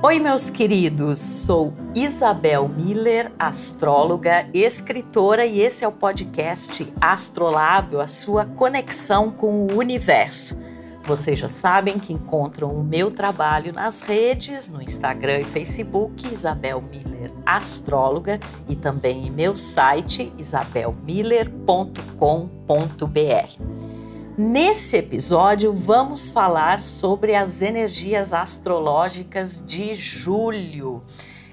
Oi, meus queridos. Sou Isabel Miller, astróloga, escritora, e esse é o podcast Astrolábio a sua conexão com o universo. Vocês já sabem que encontram o meu trabalho nas redes, no Instagram e Facebook, Isabel Miller Astróloga, e também em meu site, isabelmiller.com.br. Nesse episódio, vamos falar sobre as energias astrológicas de julho.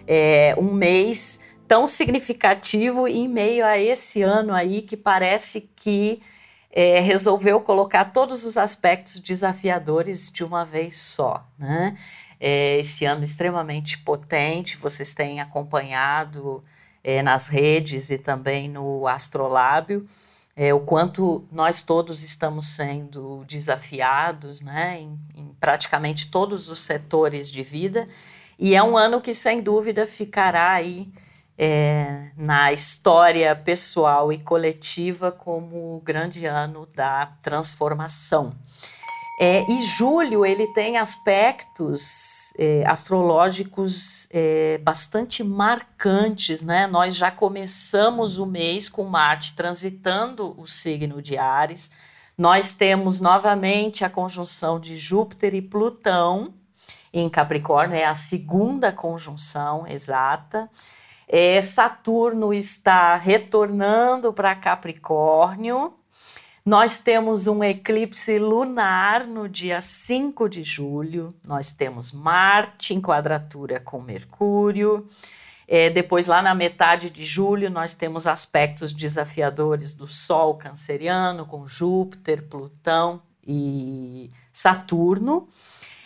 É um mês tão significativo em meio a esse ano aí que parece que é, resolveu colocar todos os aspectos desafiadores de uma vez só. Né? É, esse ano extremamente potente, vocês têm acompanhado é, nas redes e também no Astrolábio é, o quanto nós todos estamos sendo desafiados né, em, em, praticamente todos os setores de vida. E é um ano que, sem dúvida, ficará aí é, na história pessoal e coletiva como o grande ano da transformação. É, e julho ele tem aspectos é, astrológicos é, bastante marcantes, né? Nós já começamos o mês com Marte transitando o signo de Ares. Nós temos novamente a conjunção de Júpiter e Plutão em Capricórnio, é a segunda conjunção exata. É, Saturno está retornando para Capricórnio nós temos um eclipse lunar no dia 5 de julho. Nós temos Marte em quadratura com Mercúrio. É, depois, lá na metade de julho, nós temos aspectos desafiadores do Sol canceriano com Júpiter, Plutão e Saturno.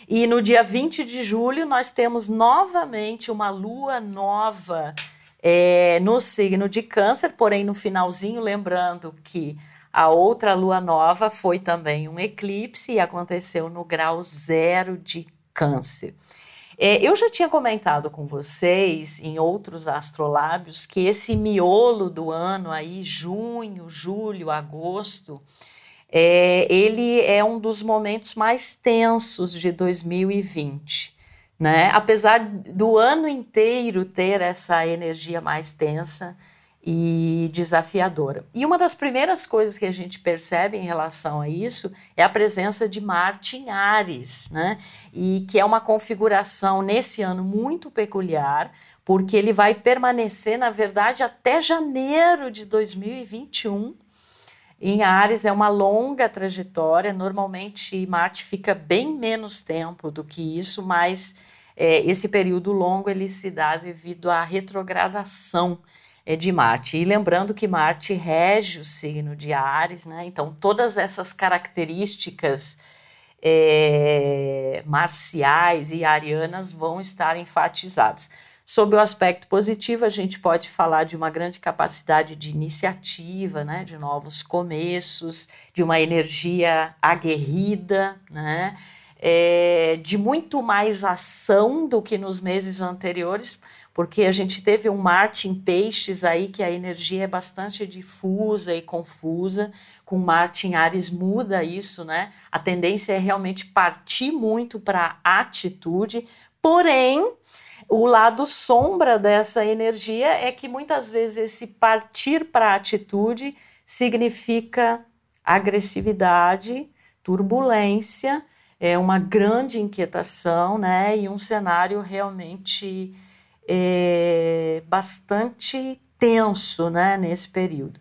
E no dia 20 de julho, nós temos novamente uma lua nova é, no signo de Câncer, porém no finalzinho, lembrando que a outra lua nova foi também um eclipse e aconteceu no grau zero de Câncer. É, eu já tinha comentado com vocês em outros astrolábios que esse miolo do ano aí, junho, julho, agosto, é, ele é um dos momentos mais tensos de 2020. Né? Apesar do ano inteiro ter essa energia mais tensa, e desafiadora. E uma das primeiras coisas que a gente percebe em relação a isso é a presença de Marte em Ares, né? E que é uma configuração nesse ano muito peculiar, porque ele vai permanecer, na verdade, até janeiro de 2021. Em Ares é uma longa trajetória, normalmente Marte fica bem menos tempo do que isso, mas é, esse período longo ele se dá devido à retrogradação de Marte. E lembrando que Marte rege o signo de Ares, né? Então, todas essas características é, marciais e arianas vão estar enfatizadas. Sob o aspecto positivo, a gente pode falar de uma grande capacidade de iniciativa, né, de novos começos, de uma energia aguerrida, né, é, de muito mais ação do que nos meses anteriores, porque a gente teve um Marte em peixes aí que a energia é bastante difusa e confusa, com Marte em Ares muda isso, né? A tendência é realmente partir muito para a atitude, porém, o lado sombra dessa energia é que muitas vezes esse partir para a atitude significa agressividade, turbulência, é uma grande inquietação, né? E um cenário realmente é, bastante tenso né, nesse período.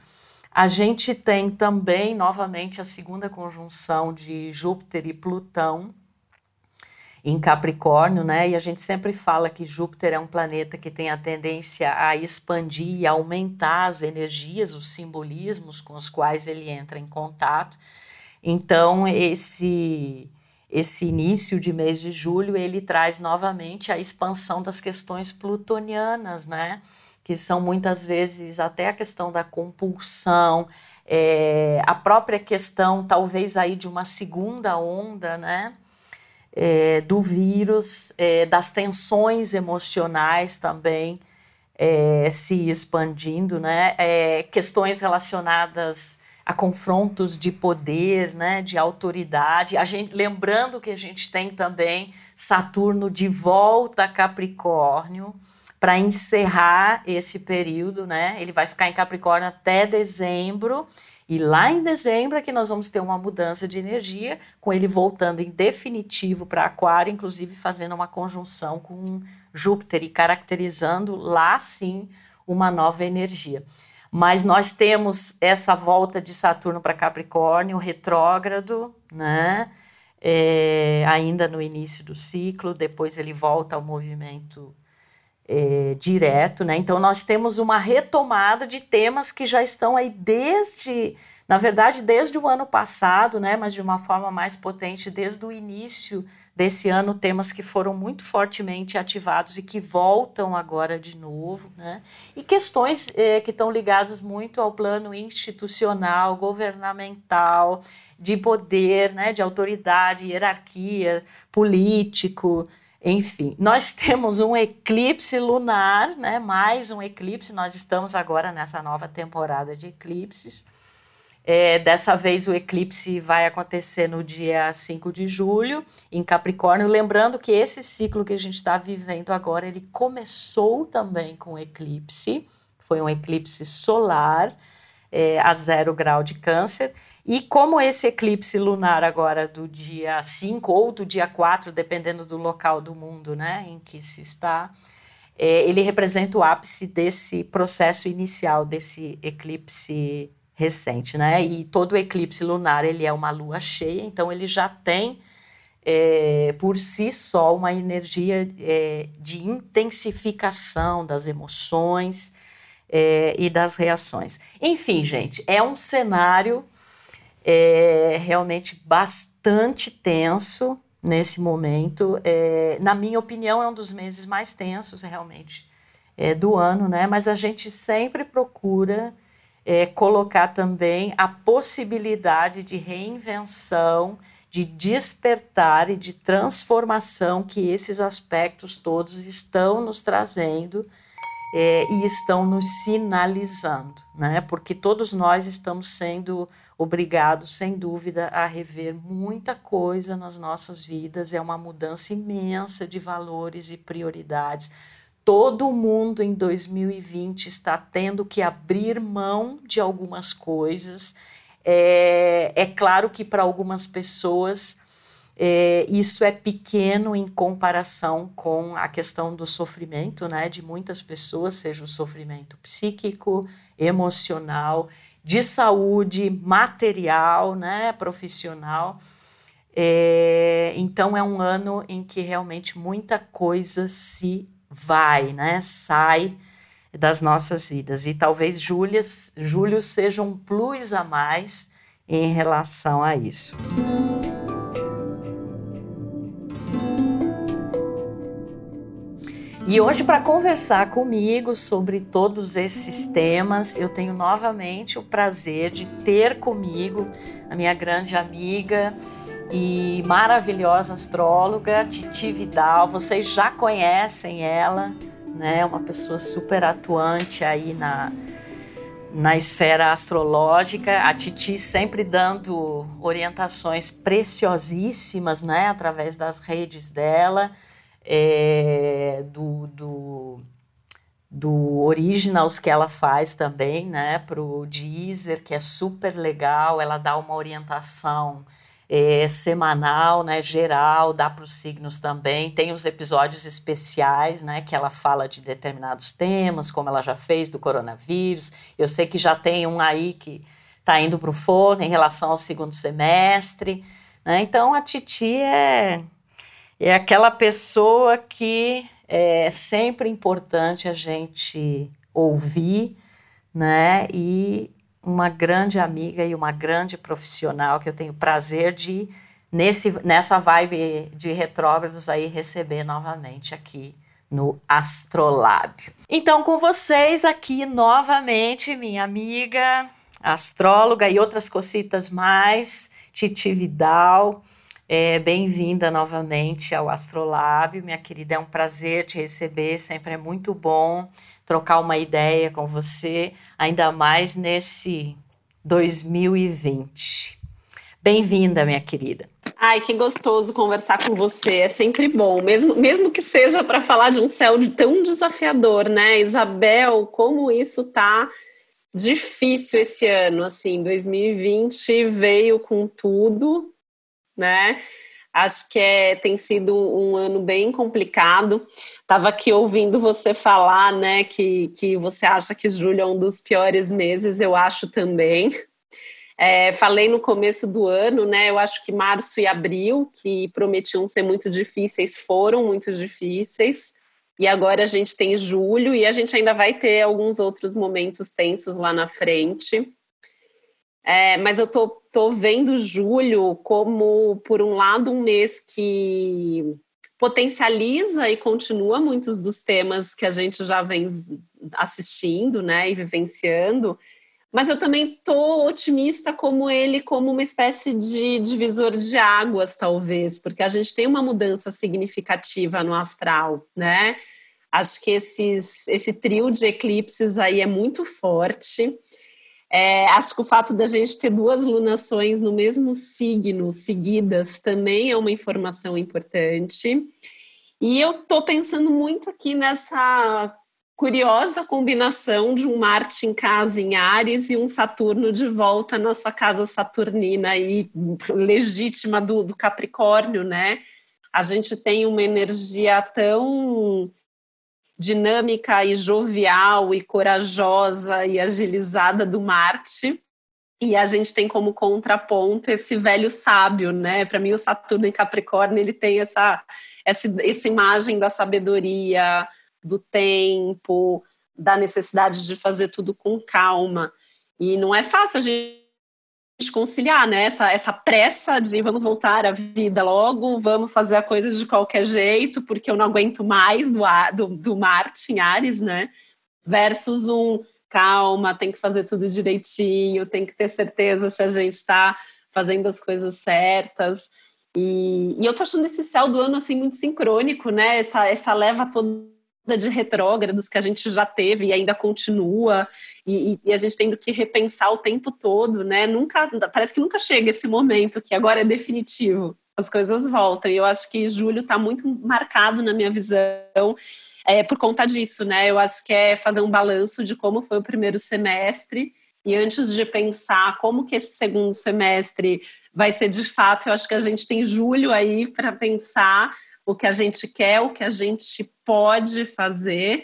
A gente tem também, novamente, a segunda conjunção de Júpiter e Plutão em Capricórnio, né? E a gente sempre fala que Júpiter é um planeta que tem a tendência a expandir e aumentar as energias, os simbolismos com os quais ele entra em contato. Então, esse esse início de mês de julho, ele traz novamente a expansão das questões plutonianas, né? Que são muitas vezes até a questão da compulsão, é, a própria questão, talvez aí de uma segunda onda, né? É, do vírus, é, das tensões emocionais também é, se expandindo, né? É, questões relacionadas a confrontos de poder, né, de autoridade. A gente, lembrando que a gente tem também Saturno de volta a Capricórnio para encerrar esse período, né? Ele vai ficar em Capricórnio até dezembro. E lá em dezembro é que nós vamos ter uma mudança de energia, com ele voltando em definitivo para Aquário, inclusive fazendo uma conjunção com Júpiter e caracterizando lá sim uma nova energia. Mas nós temos essa volta de Saturno para Capricórnio, retrógrado, né? É, ainda no início do ciclo, depois ele volta ao movimento é, direto, né? Então nós temos uma retomada de temas que já estão aí desde, na verdade, desde o ano passado, né? Mas de uma forma mais potente desde o início desse ano, temas que foram muito fortemente ativados e que voltam agora de novo, né? E questões é, que estão ligadas muito ao plano institucional, governamental, de poder, né? De autoridade, hierarquia, político. Enfim, nós temos um eclipse lunar, né? Mais um eclipse. Nós estamos agora nessa nova temporada de eclipses. É, dessa vez o eclipse vai acontecer no dia 5 de julho, em Capricórnio. Lembrando que esse ciclo que a gente está vivendo agora, ele começou também com eclipse. Foi um eclipse solar é, a zero grau de câncer. E como esse eclipse lunar agora do dia 5 ou do dia 4, dependendo do local do mundo né, em que se está, é, ele representa o ápice desse processo inicial, desse eclipse recente. Né? E todo eclipse lunar ele é uma lua cheia, então ele já tem é, por si só uma energia é, de intensificação das emoções, é, e das reações. Enfim, gente, é um cenário é, realmente bastante tenso nesse momento. É, na minha opinião, é um dos meses mais tensos realmente é, do ano, né? Mas a gente sempre procura é, colocar também a possibilidade de reinvenção, de despertar e de transformação que esses aspectos todos estão nos trazendo é, e estão nos sinalizando, né? Porque todos nós estamos sendo obrigados, sem dúvida, a rever muita coisa nas nossas vidas. É uma mudança imensa de valores e prioridades. Todo mundo em 2020 está tendo que abrir mão de algumas coisas. É, é claro que para algumas pessoas é, isso é pequeno em comparação com a questão do sofrimento né, de muitas pessoas, seja o sofrimento psíquico, emocional, de saúde, material, né, profissional. É, então é um ano em que realmente muita coisa se vai, né, sai das nossas vidas. E talvez Júlia, julho seja um plus a mais em relação a isso. E hoje, para conversar comigo sobre todos esses temas, eu tenho novamente o prazer de ter comigo a minha grande amiga e maravilhosa astróloga, Titi Vidal. Vocês já conhecem ela, né? Uma pessoa super atuante aí na, na esfera astrológica. A Titi sempre dando orientações preciosíssimas, né? Através das redes dela é, do, do, do Originals que ela faz também, né, para o Deezer, que é super legal, ela dá uma orientação é, semanal, né, geral, dá para os signos também. Tem os episódios especiais, né, que ela fala de determinados temas, como ela já fez do coronavírus. Eu sei que já tem um aí que está indo para o forno em relação ao segundo semestre. Né? Então a Titi é é aquela pessoa que é sempre importante a gente ouvir, né? E uma grande amiga e uma grande profissional que eu tenho prazer de nesse nessa vibe de retrógrados aí receber novamente aqui no Astrolábio. Então com vocês aqui novamente minha amiga astróloga e outras cositas mais, Titi Vidal. É, Bem-vinda novamente ao Astrolábio, minha querida. É um prazer te receber, sempre é muito bom trocar uma ideia com você, ainda mais nesse 2020. Bem-vinda, minha querida. Ai, que gostoso conversar com você. É sempre bom, mesmo, mesmo que seja para falar de um céu tão desafiador, né? Isabel, como isso tá difícil esse ano, assim, 2020 veio com tudo, né? Acho que é, tem sido um ano bem complicado. Estava aqui ouvindo você falar, né, que, que você acha que julho é um dos piores meses, eu acho também. É, falei no começo do ano, né? Eu acho que março e abril, que prometiam ser muito difíceis, foram muito difíceis. E agora a gente tem julho e a gente ainda vai ter alguns outros momentos tensos lá na frente. É, mas eu tô, tô vendo julho como, por um lado, um mês que potencializa e continua muitos dos temas que a gente já vem assistindo, né, e vivenciando, mas eu também estou otimista como ele, como uma espécie de divisor de águas, talvez, porque a gente tem uma mudança significativa no astral, né? Acho que esses, esse trio de eclipses aí é muito forte. É, acho que o fato da gente ter duas lunações no mesmo signo seguidas também é uma informação importante. E eu estou pensando muito aqui nessa curiosa combinação de um Marte em casa em Ares e um Saturno de volta na sua casa saturnina e legítima do, do Capricórnio, né? A gente tem uma energia tão dinâmica e jovial e corajosa e agilizada do Marte. E a gente tem como contraponto esse velho sábio, né? Para mim, o Saturno em Capricórnio ele tem essa, essa, essa imagem da sabedoria, do tempo, da necessidade de fazer tudo com calma. E não é fácil a gente conciliar, né? Essa, essa pressa de vamos voltar à vida logo, vamos fazer a coisa de qualquer jeito, porque eu não aguento mais do, do, do Marte em Ares, né? Versus um calma, tem que fazer tudo direitinho, tem que ter certeza se a gente está fazendo as coisas certas. E, e eu tô achando esse céu do ano assim muito sincrônico, né? Essa, essa leva toda de retrógrados que a gente já teve e ainda continua, e, e, a gente tendo que repensar o tempo todo, né? Nunca, parece que nunca chega esse momento que agora é definitivo, as coisas voltam. E eu acho que julho está muito marcado na minha visão é, por conta disso, né? Eu acho que é fazer um balanço de como foi o primeiro semestre. E antes de pensar como que esse segundo semestre vai ser de fato, eu acho que a gente tem julho aí para pensar o que a gente quer, o que a gente pode fazer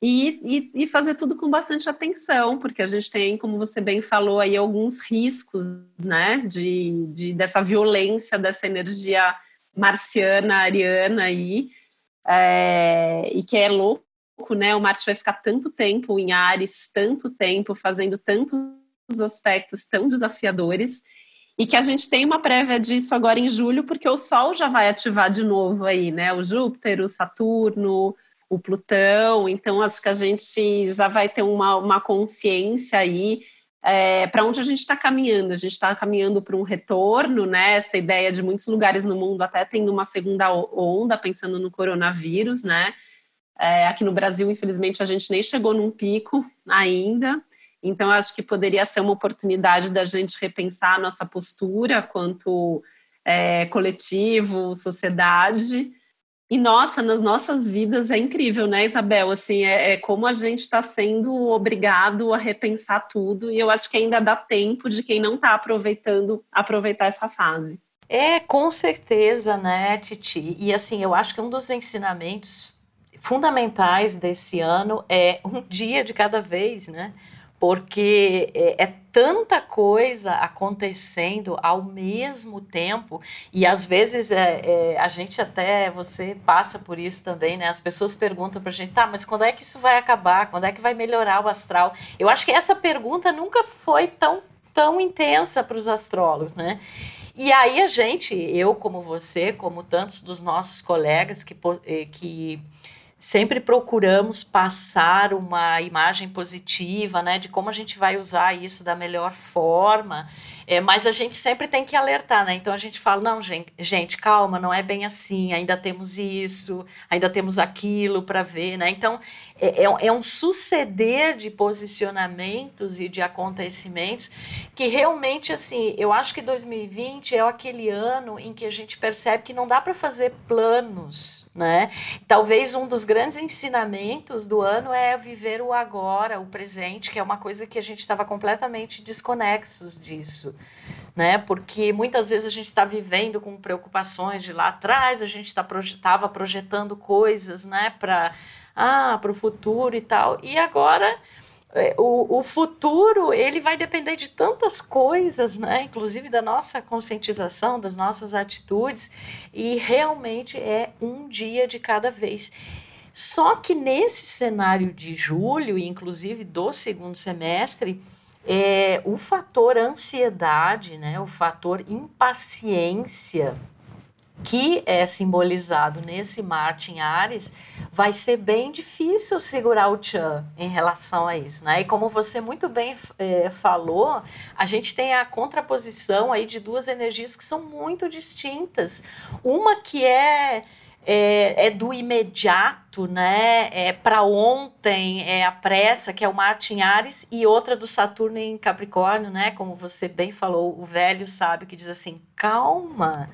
e, e, e, fazer tudo com bastante atenção, porque a gente tem, como você bem falou, aí alguns riscos, né, de, de dessa violência, dessa energia marciana, ariana aí, é, e que é louco, né, o Marte vai ficar tanto tempo em Ares, tanto tempo fazendo tantos aspectos tão desafiadores, e que a gente tem uma prévia disso agora em julho, porque o Sol já vai ativar de novo aí, né? O Júpiter, o Saturno, o Plutão. Então, acho que a gente já vai ter uma, uma consciência aí é, para onde a gente está caminhando. A gente está caminhando para um retorno, né? Essa ideia de muitos lugares no mundo até tendo uma segunda onda, pensando no coronavírus, né? É, aqui no Brasil, infelizmente, a gente nem chegou num pico ainda. Então, acho que poderia ser uma oportunidade da gente repensar a nossa postura quanto é, coletivo, sociedade. E nossa, nas nossas vidas é incrível, né, Isabel? Assim, é, é como a gente está sendo obrigado a repensar tudo. E eu acho que ainda dá tempo de quem não está aproveitando aproveitar essa fase. É, com certeza, né, Titi? E assim, eu acho que um dos ensinamentos fundamentais desse ano é um dia de cada vez, né? Porque é, é, tanta coisa acontecendo ao mesmo tempo e às vezes é, é, a gente até você passa por isso também, né? As pessoas perguntam para a gente, tá, mas quando é que isso vai acabar? Quando é que vai melhorar o astral? Eu acho que essa pergunta nunca foi tão tão intensa para os astrólogos, né? E aí a gente, eu como você, como tantos dos nossos colegas que, eh, que sempre procuramos passar uma imagem positiva, né, de como a gente vai usar isso da melhor forma. É, mas a gente sempre tem que alertar, né? Então a gente fala, não, gente, gente calma, não é bem assim, ainda temos isso, ainda temos aquilo para ver, né? Então é, é, é, um suceder de posicionamentos e de acontecimentos que realmente, assim, eu acho que 2020 é aquele ano em que a gente percebe que não dá para fazer planos, né? Talvez um dos grandes ensinamentos do ano é viver o agora, o presente, que é uma coisa que a gente estava completamente desconexos disso né? Porque muitas vezes a gente está vivendo com preocupações de lá atrás, a gente estava tá, projetando coisas, né, para ah, o futuro e tal. E agora é, o, o futuro ele vai depender de tantas coisas, né? Inclusive da nossa conscientização, das nossas atitudes, e realmente é um dia de cada vez. Só que nesse cenário de julho, e inclusive do segundo semestre, é, o fator ansiedade, né, o fator impaciência, que é simbolizado nesse Marte em Ares, vai ser bem difícil segurar o Chan em relação a isso, né? E como você muito bem é, falou, a gente tem a contraposição aí de duas energias que são muito distintas. Uma que é é, é, do imediato, né? É para ontem, é a pressa, que é o Marte em Ares, e outra do Saturno em Capricórnio, né? Como você bem falou, o velho sábio que diz assim: calma,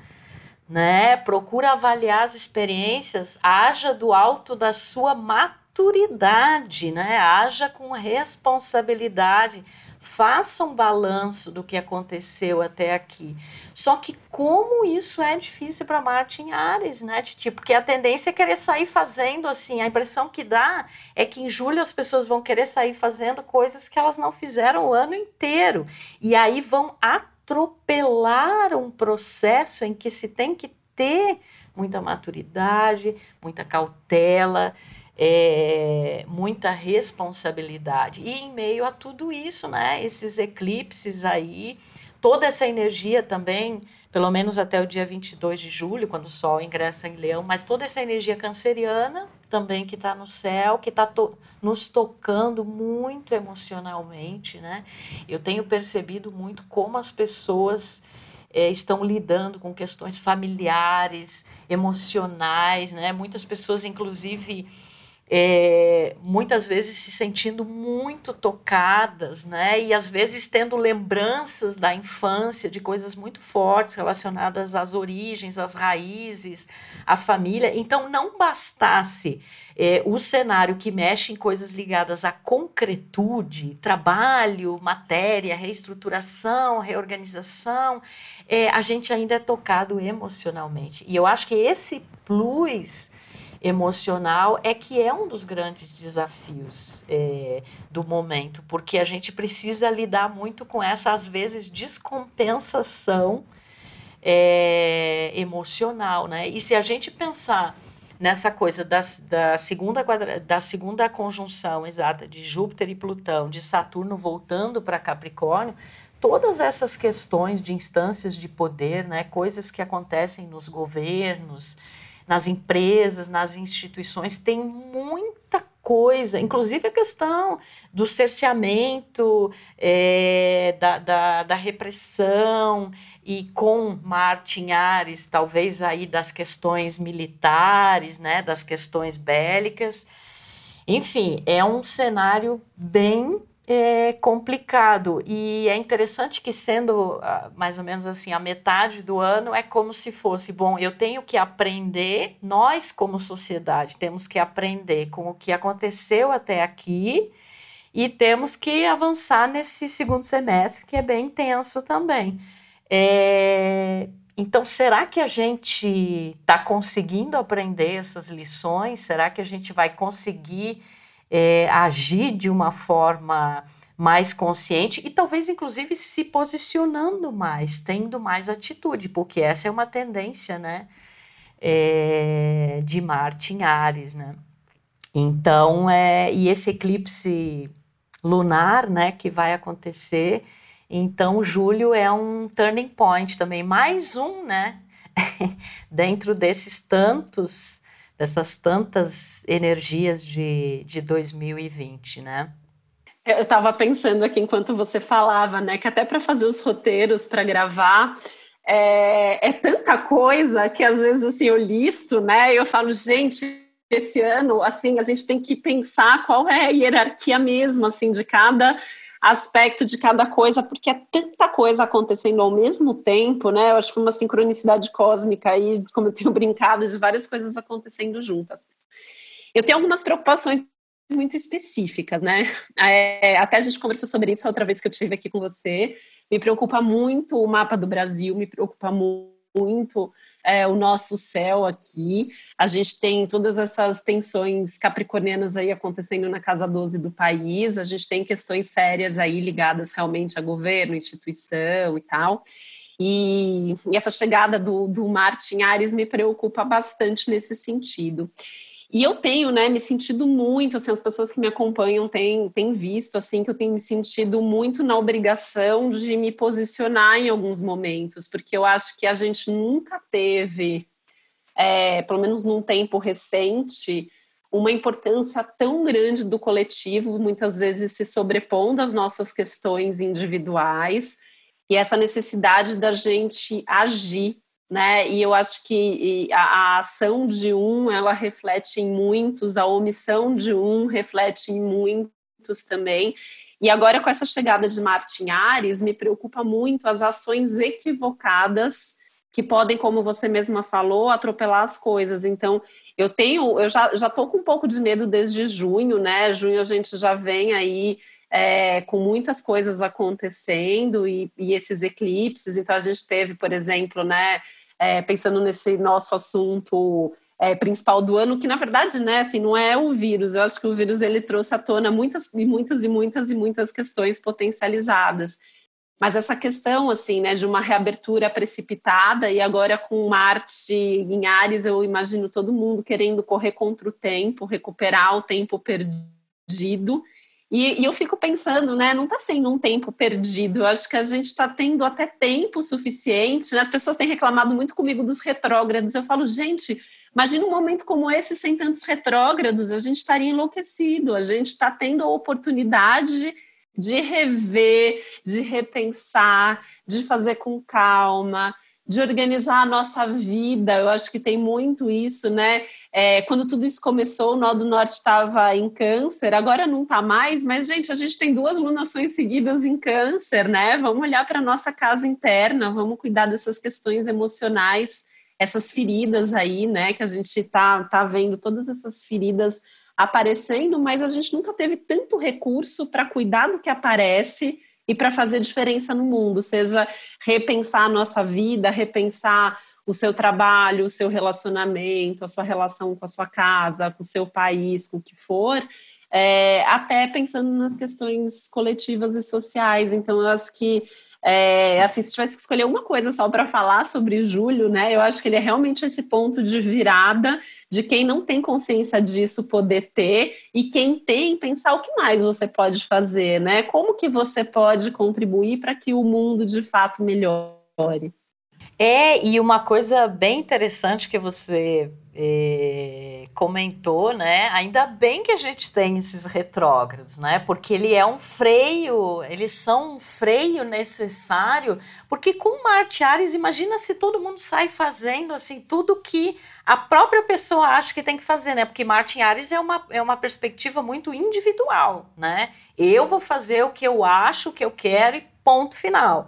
né? Procura avaliar as experiências, haja do alto da sua maturidade, né? Haja com responsabilidade faça um balanço do que aconteceu até aqui. Só que como isso é difícil para Marte em Ares, né, Titi? Porque a tendência é querer sair fazendo assim. A impressão que dá é que em julho as pessoas vão querer sair fazendo coisas que elas não fizeram o ano inteiro. E aí vão atropelar um processo em que se tem que ter muita maturidade, muita cautela é, muita responsabilidade. E em meio a tudo isso, né, esses eclipses aí, toda essa energia também, pelo menos até o dia 22 de julho, quando o Sol ingressa em Leão, mas toda essa energia canceriana também que está no céu, que está to nos tocando muito emocionalmente, né? Eu tenho percebido muito como as pessoas é, estão lidando com questões familiares, emocionais, né? Muitas pessoas, inclusive, é, muitas vezes se sentindo muito tocadas, né? E às vezes tendo lembranças da infância, de coisas muito fortes relacionadas às origens, às raízes, à família. Então, não bastasse é, o cenário que mexe em coisas ligadas à concretude, trabalho, matéria, reestruturação, reorganização, é, a gente ainda é tocado emocionalmente. E eu acho que esse plus emocional é que é um dos grandes desafios é, do momento, porque a gente precisa lidar muito com essa, às vezes, descompensação é, emocional, né? E se a gente pensar nessa coisa da, da, segunda quadra, da segunda conjunção exata de Júpiter e Plutão, de Saturno voltando para Capricórnio, todas essas questões de instâncias de poder, né, coisas que acontecem nos governos, nas empresas, nas instituições, tem muita coisa, inclusive a questão do cerceamento, é, da, da, da, repressão, e com Martin Ares, talvez aí das questões militares, né, das questões bélicas. Enfim, é um cenário bem é complicado. E é interessante que sendo uh, mais ou menos assim a metade do ano é como se fosse bom eu tenho que aprender nós como sociedade temos que aprender com o que aconteceu até aqui e temos que avançar nesse segundo semestre que é bem intenso também. É, então será que a gente está conseguindo aprender essas lições? Será que a gente vai conseguir é, agir de uma forma mais consciente e talvez inclusive se posicionando mais, tendo mais atitude, porque essa é uma tendência, né, é, de Marte em Ares, né? Então, é, e esse eclipse lunar, né, que vai acontecer, então julho é um turning point também, mais um, né, dentro desses tantos dessas tantas energias de, de 2020, né? Eu estava pensando aqui enquanto você falava, né, que até para fazer os roteiros para gravar é, é, tanta coisa que às vezes assim eu listo, né? Eu falo, gente, esse ano assim a gente tem que pensar qual é a hierarquia mesmo assim de cada aspecto de cada coisa, porque é tanta coisa acontecendo ao mesmo tempo, né? Eu acho que foi uma sincronicidade cósmica aí, como eu tenho brincado, de várias coisas acontecendo juntas. Eu tenho algumas preocupações muito específicas, né? É, até a gente conversou sobre isso a outra vez que eu tive aqui com você. Me preocupa muito o mapa do Brasil, me preocupa muito é, o nosso céu aqui. A gente tem todas essas tensões capricornianas aí acontecendo na casa 12 do país. A gente tem questões sérias aí ligadas realmente a governo, instituição e tal. E, e essa chegada do, do Marte em Ares me preocupa bastante nesse sentido. E eu tenho, né, me sentido muito, assim, as pessoas que me acompanham têm, têm visto, assim, que eu tenho me sentido muito na obrigação de me posicionar em alguns momentos, porque eu acho que a gente nunca teve, é, pelo menos num tempo recente, uma importância tão grande do coletivo, muitas vezes se sobrepondo às nossas questões individuais, e essa necessidade da gente agir né? E eu acho que a, a, ação de um ela reflete em muitos, a omissão de um reflete em muitos também. E agora com essa chegada de Martin Ares, me preocupa muito as ações equivocadas que podem, como você mesma falou, atropelar as coisas. Então, eu tenho, eu já já tô com um pouco de medo desde junho, né? Junho a gente já vem aí é, com muitas coisas acontecendo e, e, esses eclipses. Então a gente teve, por exemplo, né, é, pensando nesse nosso assunto é, principal do ano, que na verdade, né, assim, não é o vírus. Eu acho que o vírus ele trouxe à tona muitas e muitas e muitas e muitas questões potencializadas. Mas essa questão, assim, né, de uma reabertura precipitada e agora com Marte em Ares, eu imagino todo mundo querendo correr contra o tempo, recuperar o tempo perdido e, e, eu fico pensando, né, não está sendo um tempo perdido, eu acho que a gente está tendo até tempo suficiente, né? as pessoas têm reclamado muito comigo dos retrógrados, eu falo, gente, imagina um momento como esse sem tantos retrógrados, a gente estaria enlouquecido, a gente está tendo a oportunidade de rever, de repensar, de fazer com calma, de organizar a nossa vida. Eu acho que tem muito isso, né? É, quando tudo isso começou, o Nó do Norte estava em câncer, agora não está mais, mas, gente, a gente tem duas lunações seguidas em câncer, né? Vamos olhar para a nossa casa interna, vamos cuidar dessas questões emocionais, essas feridas aí, né? Que a gente está tá vendo todas essas feridas aparecendo, mas a gente nunca teve tanto recurso para cuidar do que aparece e para fazer diferença no mundo, seja repensar a nossa vida, repensar o seu trabalho, o seu relacionamento, a sua relação com a sua casa, com o seu país, com o que for, é, até pensando nas questões coletivas e sociais. Então, eu acho que é, assim, se tivesse que escolher uma coisa só para falar sobre Júlio, né, eu acho que ele é realmente esse ponto de virada de quem não tem consciência disso poder ter e quem tem pensar o que mais você pode fazer, né? Como que você pode contribuir para que o mundo de fato melhore? É, e uma coisa bem interessante que você é, comentou, né? Ainda bem que a gente tem esses retrógrados, né? Porque ele é um freio, eles são um freio necessário, porque com Marte Ares, imagina se todo mundo sai fazendo assim tudo que a própria pessoa acha que tem que fazer, né? Porque Marte Ares é uma, é uma perspectiva muito individual, né? Eu vou fazer o que eu acho, o que eu quero e ponto final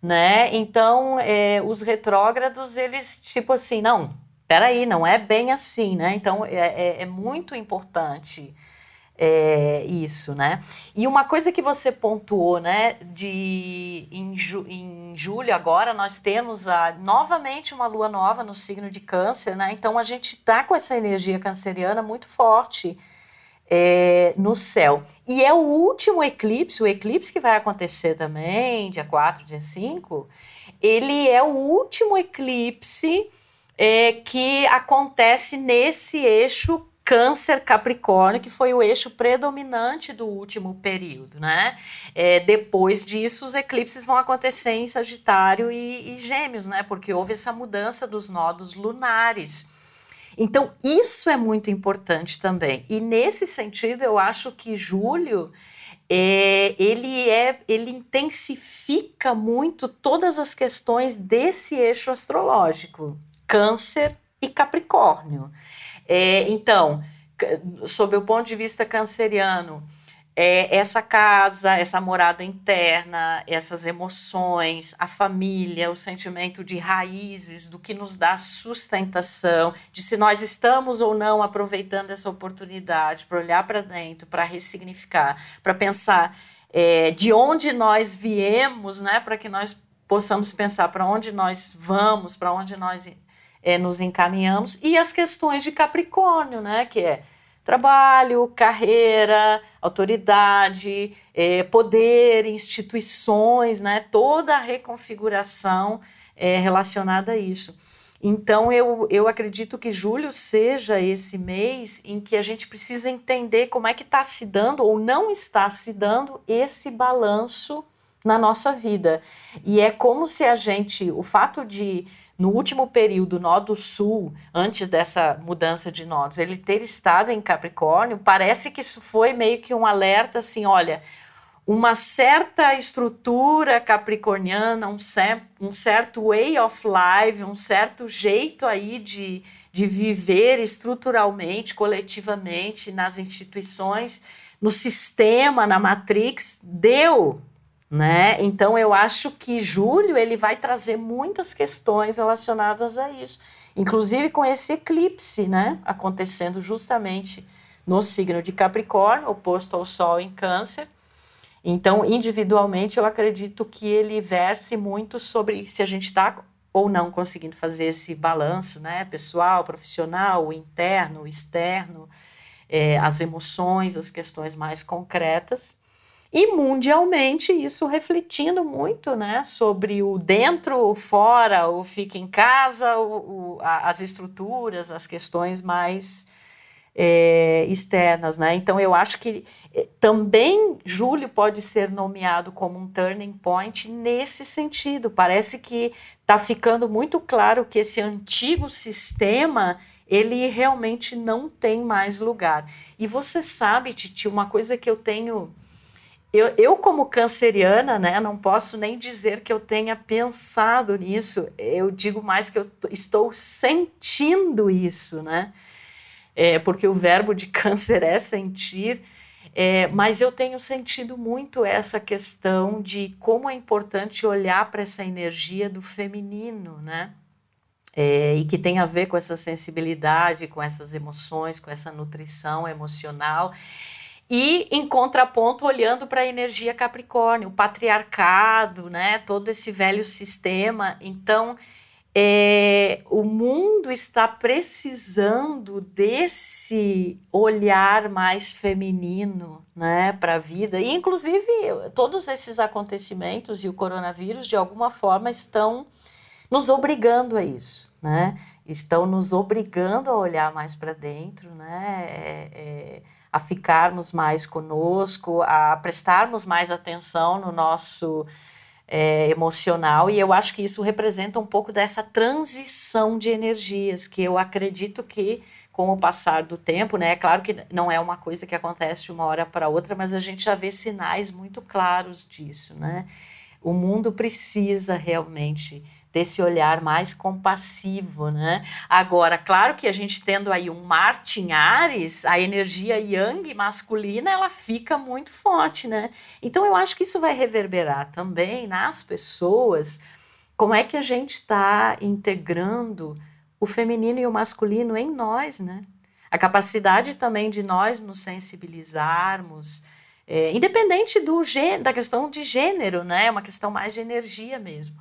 né? Então, é, os retrógrados, eles, tipo assim, não, peraí, não é bem assim, né? Então, é, é, é muito importante é, isso, né? E uma coisa que você pontuou, né, de em, ju, em julho agora nós temos a, novamente uma lua nova no signo de câncer, né? Então, a gente tá com essa energia canceriana muito forte, é, no céu. E é o último eclipse, o eclipse que vai acontecer também, dia 4, dia 5, ele é o último eclipse é, que acontece nesse eixo Câncer Capricórnio, que foi o eixo predominante do último período, né? É, depois disso, os eclipses vão acontecer em Sagitário e, e Gêmeos, né? Porque houve essa mudança dos nodos lunares. Então, isso é muito importante também. E nesse sentido, eu acho que julho é, ele é ele intensifica muito todas as questões desse eixo astrológico, Câncer e Capricórnio. É, então, sob o ponto de vista canceriano, é, essa casa, essa morada interna, essas emoções, a família, o sentimento de raízes, do que nos dá sustentação, de se nós estamos ou não aproveitando essa oportunidade para olhar para dentro, para ressignificar, para pensar é, de onde nós viemos, né, para que nós possamos pensar para onde nós vamos, para onde nós é, nos encaminhamos, e as questões de Capricórnio, né, que é trabalho, carreira, autoridade, é, poder, instituições, né? toda a reconfiguração é, relacionada a isso. Então, eu, eu acredito que julho seja esse mês em que a gente precisa entender como é que está se dando ou não está se dando esse balanço na nossa vida. E é como se a gente, o fato de no último período, nó do sul, antes dessa mudança de nodos, ele ter estado em Capricórnio, parece que isso foi meio que um alerta assim, olha, uma certa estrutura capricorniana, um, um certo way of life, um certo jeito aí de, de viver estruturalmente, coletivamente, nas instituições, no sistema, na matrix, deu né? Então eu acho que julho ele vai trazer muitas questões relacionadas a isso, inclusive com esse eclipse, né, acontecendo justamente no signo de Capricórnio, oposto ao Sol em Câncer. Então, individualmente, eu acredito que ele verse muito sobre se a gente está ou não conseguindo fazer esse balanço, né, pessoal, profissional, o interno, o externo, é, as emoções, as questões mais concretas e mundialmente isso refletindo muito né, sobre o dentro, o fora, o fica em casa, o, o, a, as estruturas, as questões mais é, externas. Né? Então eu acho que é, também julho pode ser nomeado como um turning point nesse sentido. Parece que está ficando muito claro que esse antigo sistema ele realmente não tem mais lugar. E você sabe, Titi, uma coisa que eu tenho eu, eu, como canceriana, né, não posso nem dizer que eu tenha pensado nisso, eu digo mais que eu estou sentindo isso, né? É, porque o verbo de câncer é sentir, é, mas eu tenho sentido muito essa questão de como é importante olhar para essa energia do feminino, né? É, e que tem a ver com essa sensibilidade, com essas emoções, com essa nutrição emocional e em contraponto olhando para a energia Capricórnio, o patriarcado, né, todo esse velho sistema. Então, é, o mundo está precisando desse olhar mais feminino né, para a vida. E, inclusive, todos esses acontecimentos e o coronavírus, de alguma forma, estão nos obrigando a isso. Né? Estão nos obrigando a olhar mais para dentro. Né? É, é, a ficarmos mais conosco, a prestarmos mais atenção no nosso é, emocional, e eu acho que isso representa um pouco dessa transição de energias, que eu acredito que com o passar do tempo, né, é claro que não é uma coisa que acontece de uma hora para outra, mas a gente já vê sinais muito claros disso, né? O mundo precisa realmente desse olhar mais compassivo, né? Agora, claro que a gente tendo aí um Marte em Ares, a energia yang masculina, ela fica muito forte, né? Então eu acho que isso vai reverberar também nas pessoas, como é que a gente está integrando o feminino e o masculino em nós, né? A capacidade também de nós nos sensibilizarmos, é, independente do da questão de gênero, né? É uma questão mais de energia mesmo.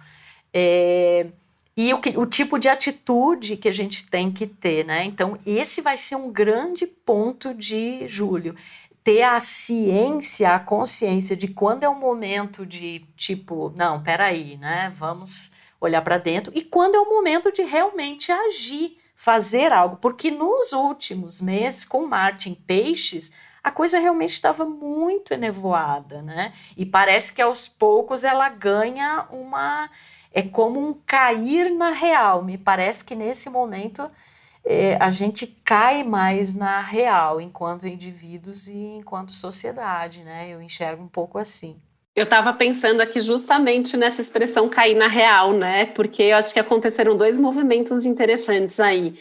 É, e o, o, tipo de atitude que a gente tem que ter, né? Então, esse vai ser um grande ponto de julho. Ter a ciência, a consciência de quando é o momento de, tipo, não, peraí, né? Vamos olhar para dentro. E quando é o momento de realmente agir, fazer algo. Porque nos últimos meses, com Marte em Peixes, a coisa realmente estava muito enevoada, né? E parece que aos poucos ela ganha uma é como um cair na real. Me parece que nesse momento é, a gente cai mais na real enquanto indivíduos e enquanto sociedade, né? Eu enxergo um pouco assim. Eu estava pensando aqui justamente nessa expressão cair na real, né? Porque eu acho que aconteceram dois movimentos interessantes aí,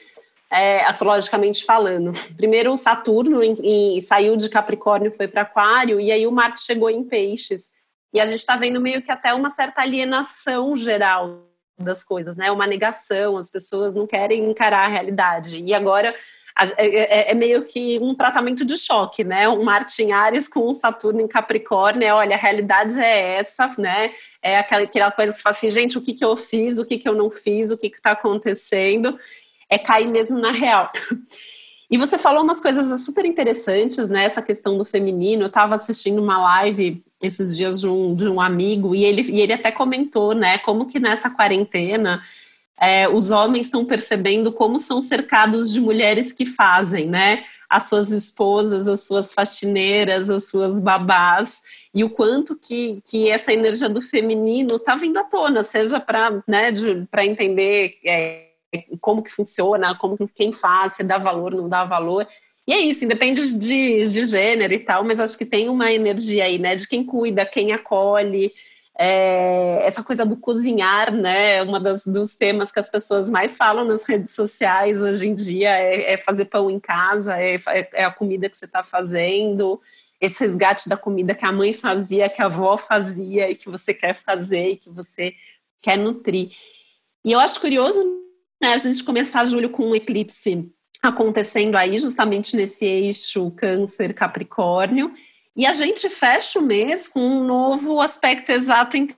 é, astrologicamente falando. Primeiro, o Saturno em, em, saiu de Capricórnio, foi para Aquário, e aí o Marte chegou em Peixes. E a gente está vendo meio que até uma certa alienação geral das coisas, né? Uma negação, as pessoas não querem encarar a realidade. E agora é, é, é, meio que um tratamento de choque, né? Um Marte em Ares com um Saturno em Capricórnio, é, olha, a realidade é essa, né? É aquela, aquela coisa que você fala assim, gente, o que, que eu fiz, o que, que eu não fiz, o que está acontecendo, é cair mesmo na real. E você falou umas coisas super interessantes, né? Essa questão do feminino. Eu estava assistindo uma live esses dias de um, de um amigo e ele, e ele até comentou, né? Como que nessa quarentena é, os homens estão percebendo como são cercados de mulheres que fazem, né? As suas esposas, as suas faxineiras, as suas babás, e o quanto que, que essa energia do feminino está vindo à tona, seja para né, entender é, como que funciona, como quem faz, se dá valor, não dá valor. E é isso, independe de, de gênero e tal, mas acho que tem uma energia aí, né? De quem cuida, quem acolhe, é, essa coisa do cozinhar, né? Uma das, dos temas que as pessoas mais falam nas redes sociais hoje em dia é, é fazer pão em casa, é, é a comida que você está fazendo, esse resgate da comida que a mãe fazia, que a avó fazia e que você quer fazer e que você quer nutrir. E eu acho curioso né, a gente começar julho com um eclipse acontecendo aí justamente nesse eixo Câncer Capricórnio. E a gente fecha o mês com um novo aspecto exato entre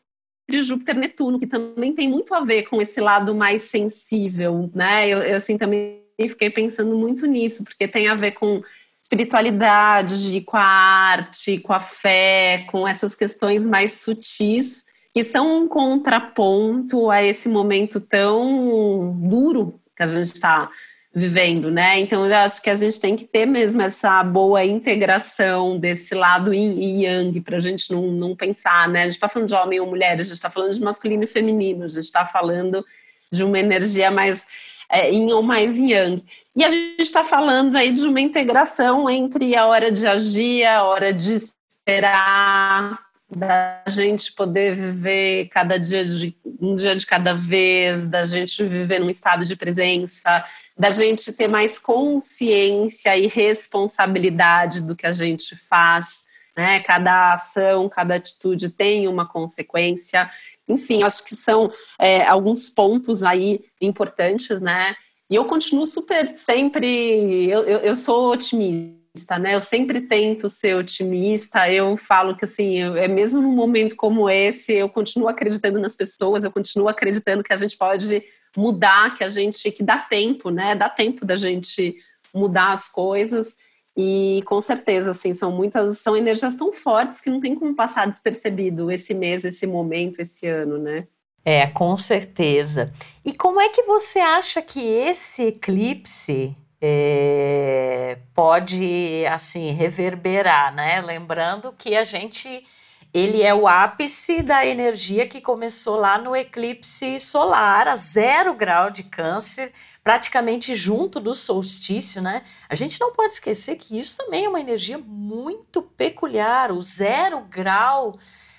Júpiter e Netuno, que também tem muito a ver com esse lado mais sensível, né? Eu, eu assim também fiquei pensando muito nisso, porque tem a ver com espiritualidade, com a arte, com a fé, com essas questões mais sutis que são um contraponto a esse momento tão duro que a gente está vivendo, né? Então eu acho que a gente tem que ter mesmo essa boa integração desse lado yin e yang para a gente não, não pensar, né? A gente está falando de homem ou mulher, a gente está falando de masculino e feminino, a gente está falando de uma energia mais é, yin ou mais yang. E a gente está falando aí de uma integração entre a hora de agir, a hora de esperar, da gente poder viver cada dia de um dia de cada vez, da gente viver num estado de presença, da gente ter mais consciência e responsabilidade do que a gente faz, né? Cada ação, cada atitude tem uma consequência. Enfim, acho que são é, alguns pontos aí importantes, né? E eu continuo super sempre, eu, eu, eu sou otimista otimista, né? Eu sempre tento ser otimista. Eu falo que assim, eu, é mesmo num momento como esse, eu continuo acreditando nas pessoas, eu continuo acreditando que a gente pode mudar, que a gente que dá tempo, né? Dá tempo da gente mudar as coisas. E com certeza, assim, são muitas, são energias tão fortes que não tem como passar despercebido esse mês, esse momento, esse ano, né? É, com certeza. E como é que você acha que esse eclipse é, pode assim reverberar, né? Lembrando que a gente ele é o ápice da energia que começou lá no eclipse solar a zero grau de câncer, praticamente junto do solstício, né? A gente não pode esquecer que isso também é uma energia muito peculiar. O zero grau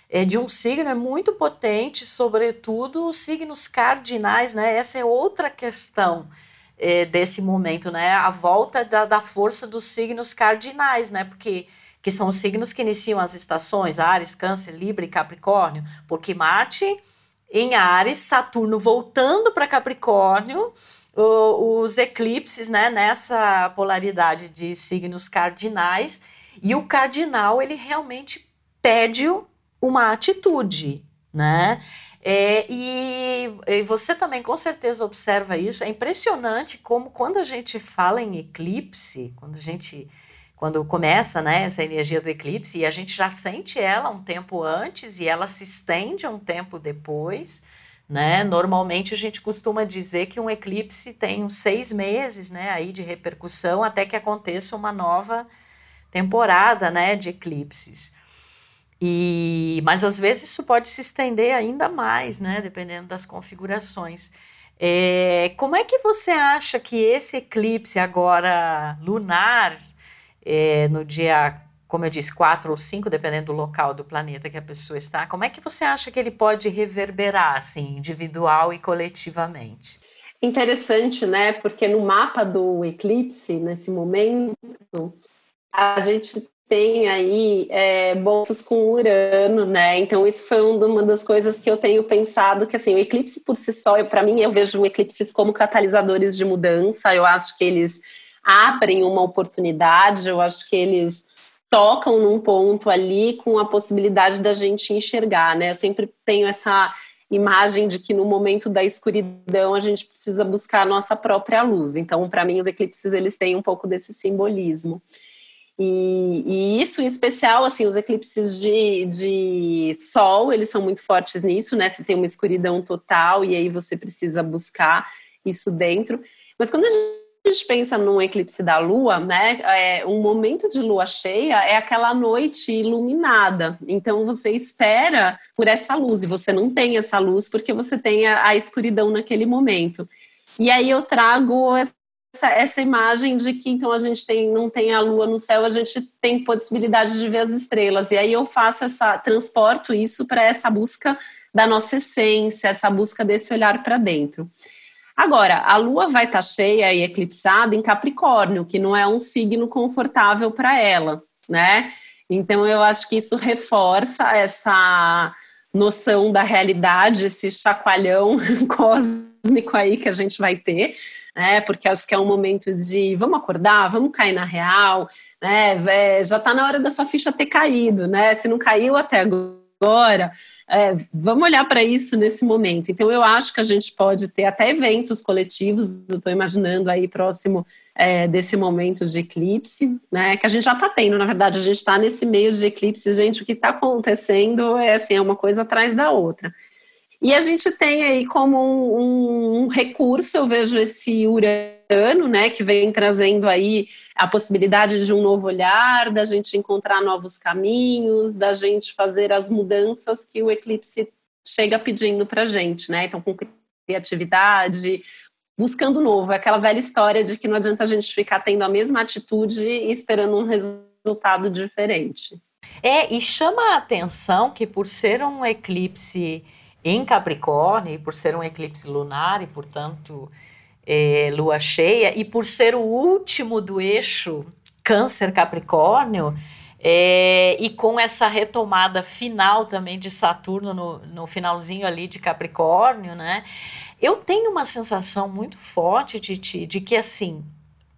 é, de um signo é muito potente, sobretudo os signos cardinais, né? Essa é outra questão é, desse momento, né? A volta da, da força dos signos cardinais, né? Porque que são os signos que iniciam as estações, Ares, Câncer, Libra e Capricórnio, porque Marte em Ares, Saturno voltando para Capricórnio, o, os eclipses, né, nessa polaridade de signos cardinais, e o cardinal ele realmente pede uma atitude, né? É, e, e, você também com certeza observa isso. É impressionante como quando a gente fala em eclipse, quando a gente quando começa né, essa energia do eclipse e a gente já sente ela um tempo antes e ela se estende um tempo depois, né? Normalmente a gente costuma dizer que um eclipse tem uns seis meses, né, aí de repercussão até que aconteça uma nova temporada, né, de eclipses. E, mas às vezes isso pode se estender ainda mais, né? Dependendo das configurações. É, como é que você acha que esse eclipse agora lunar, é, no dia, como eu disse, 4 ou 5, dependendo do local do planeta que a pessoa está, como é que você acha que ele pode reverberar, assim, individual e coletivamente? Interessante, né? Porque no mapa do eclipse, nesse momento, a gente tem aí é, pontos com Urano, né? Então isso foi uma das coisas que eu tenho pensado que assim o eclipse por si só, para mim eu vejo eclipses como catalisadores de mudança. Eu acho que eles abrem uma oportunidade. Eu acho que eles tocam num ponto ali com a possibilidade da gente enxergar, né? Eu sempre tenho essa imagem de que no momento da escuridão a gente precisa buscar a nossa própria luz. Então, para mim, os eclipses eles têm um pouco desse simbolismo. E, e, isso em especial, assim, os eclipses de, de sol, eles são muito fortes nisso, né? Você tem uma escuridão total e aí você precisa buscar isso dentro. Mas quando a gente pensa num eclipse da lua, né? É, um momento de lua cheia é aquela noite iluminada. Então você espera por essa luz e você não tem essa luz porque você tem a, a escuridão naquele momento. E aí eu trago essa, essa imagem de que então a gente tem, não tem a lua no céu, a gente tem possibilidade de ver as estrelas. E aí eu faço essa, transporto isso para essa busca da nossa essência, essa busca desse olhar para dentro. Agora, a lua vai estar tá cheia e eclipsada em Capricórnio, que não é um signo confortável para ela, né? Então eu acho que isso reforça essa noção da realidade, esse chacoalhão cósmico aí que a gente vai ter né? Porque acho que é um momento de vamos acordar, vamos cair na real, né? Já está na hora da sua ficha ter caído, né? Se não caiu até agora, é, vamos olhar para isso nesse momento. Então, eu acho que a gente pode ter até eventos coletivos, eu estou imaginando aí próximo é, desse momento de eclipse, né? Que a gente já está tendo, na verdade, a gente está nesse meio de eclipse, gente, o que está acontecendo é assim, é uma coisa atrás da outra. E a gente tem aí como um, um, recurso, eu vejo esse Urano, né, que vem trazendo aí a possibilidade de um novo olhar, da gente encontrar novos caminhos, da gente fazer as mudanças que o eclipse chega pedindo para gente, né? Então, com criatividade, buscando novo. É aquela velha história de que não adianta a gente ficar tendo a mesma atitude e esperando um resultado diferente. É, e chama a atenção que por ser um eclipse em Capricórnio, e por ser um eclipse lunar e, portanto, é, lua cheia, e por ser o último do eixo Câncer-Capricórnio, é, e com essa retomada final também de Saturno no, no finalzinho ali de Capricórnio, né? Eu tenho uma sensação muito forte de, de que, assim,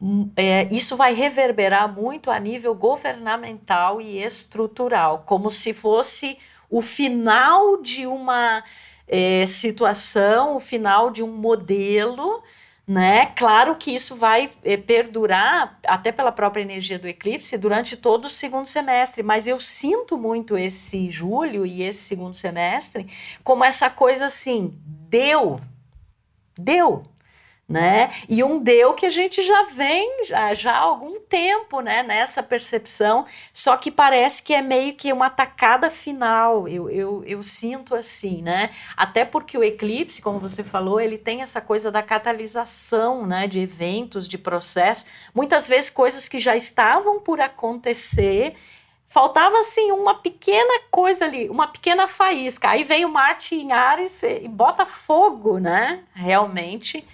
hum, é, isso vai reverberar muito a nível governamental e estrutural, como se fosse o final de uma é, situação, o final de um modelo. Né? Claro que isso vai é, perdurar, até pela própria energia do eclipse, durante todo o segundo semestre, mas eu sinto muito esse julho e esse segundo semestre como essa coisa assim: deu, deu, né? E um deu que a gente já vem já, já há algum tempo, né, nessa percepção, só que parece que é meio que uma tacada final, eu, eu, eu sinto assim, né? Até porque o eclipse, como você falou, ele tem essa coisa da catalisação, né, de eventos, de processos, muitas vezes coisas que já estavam por acontecer, faltava assim uma pequena coisa ali, uma pequena faísca. Aí vem o Marte em Ares e bota fogo, né? Realmente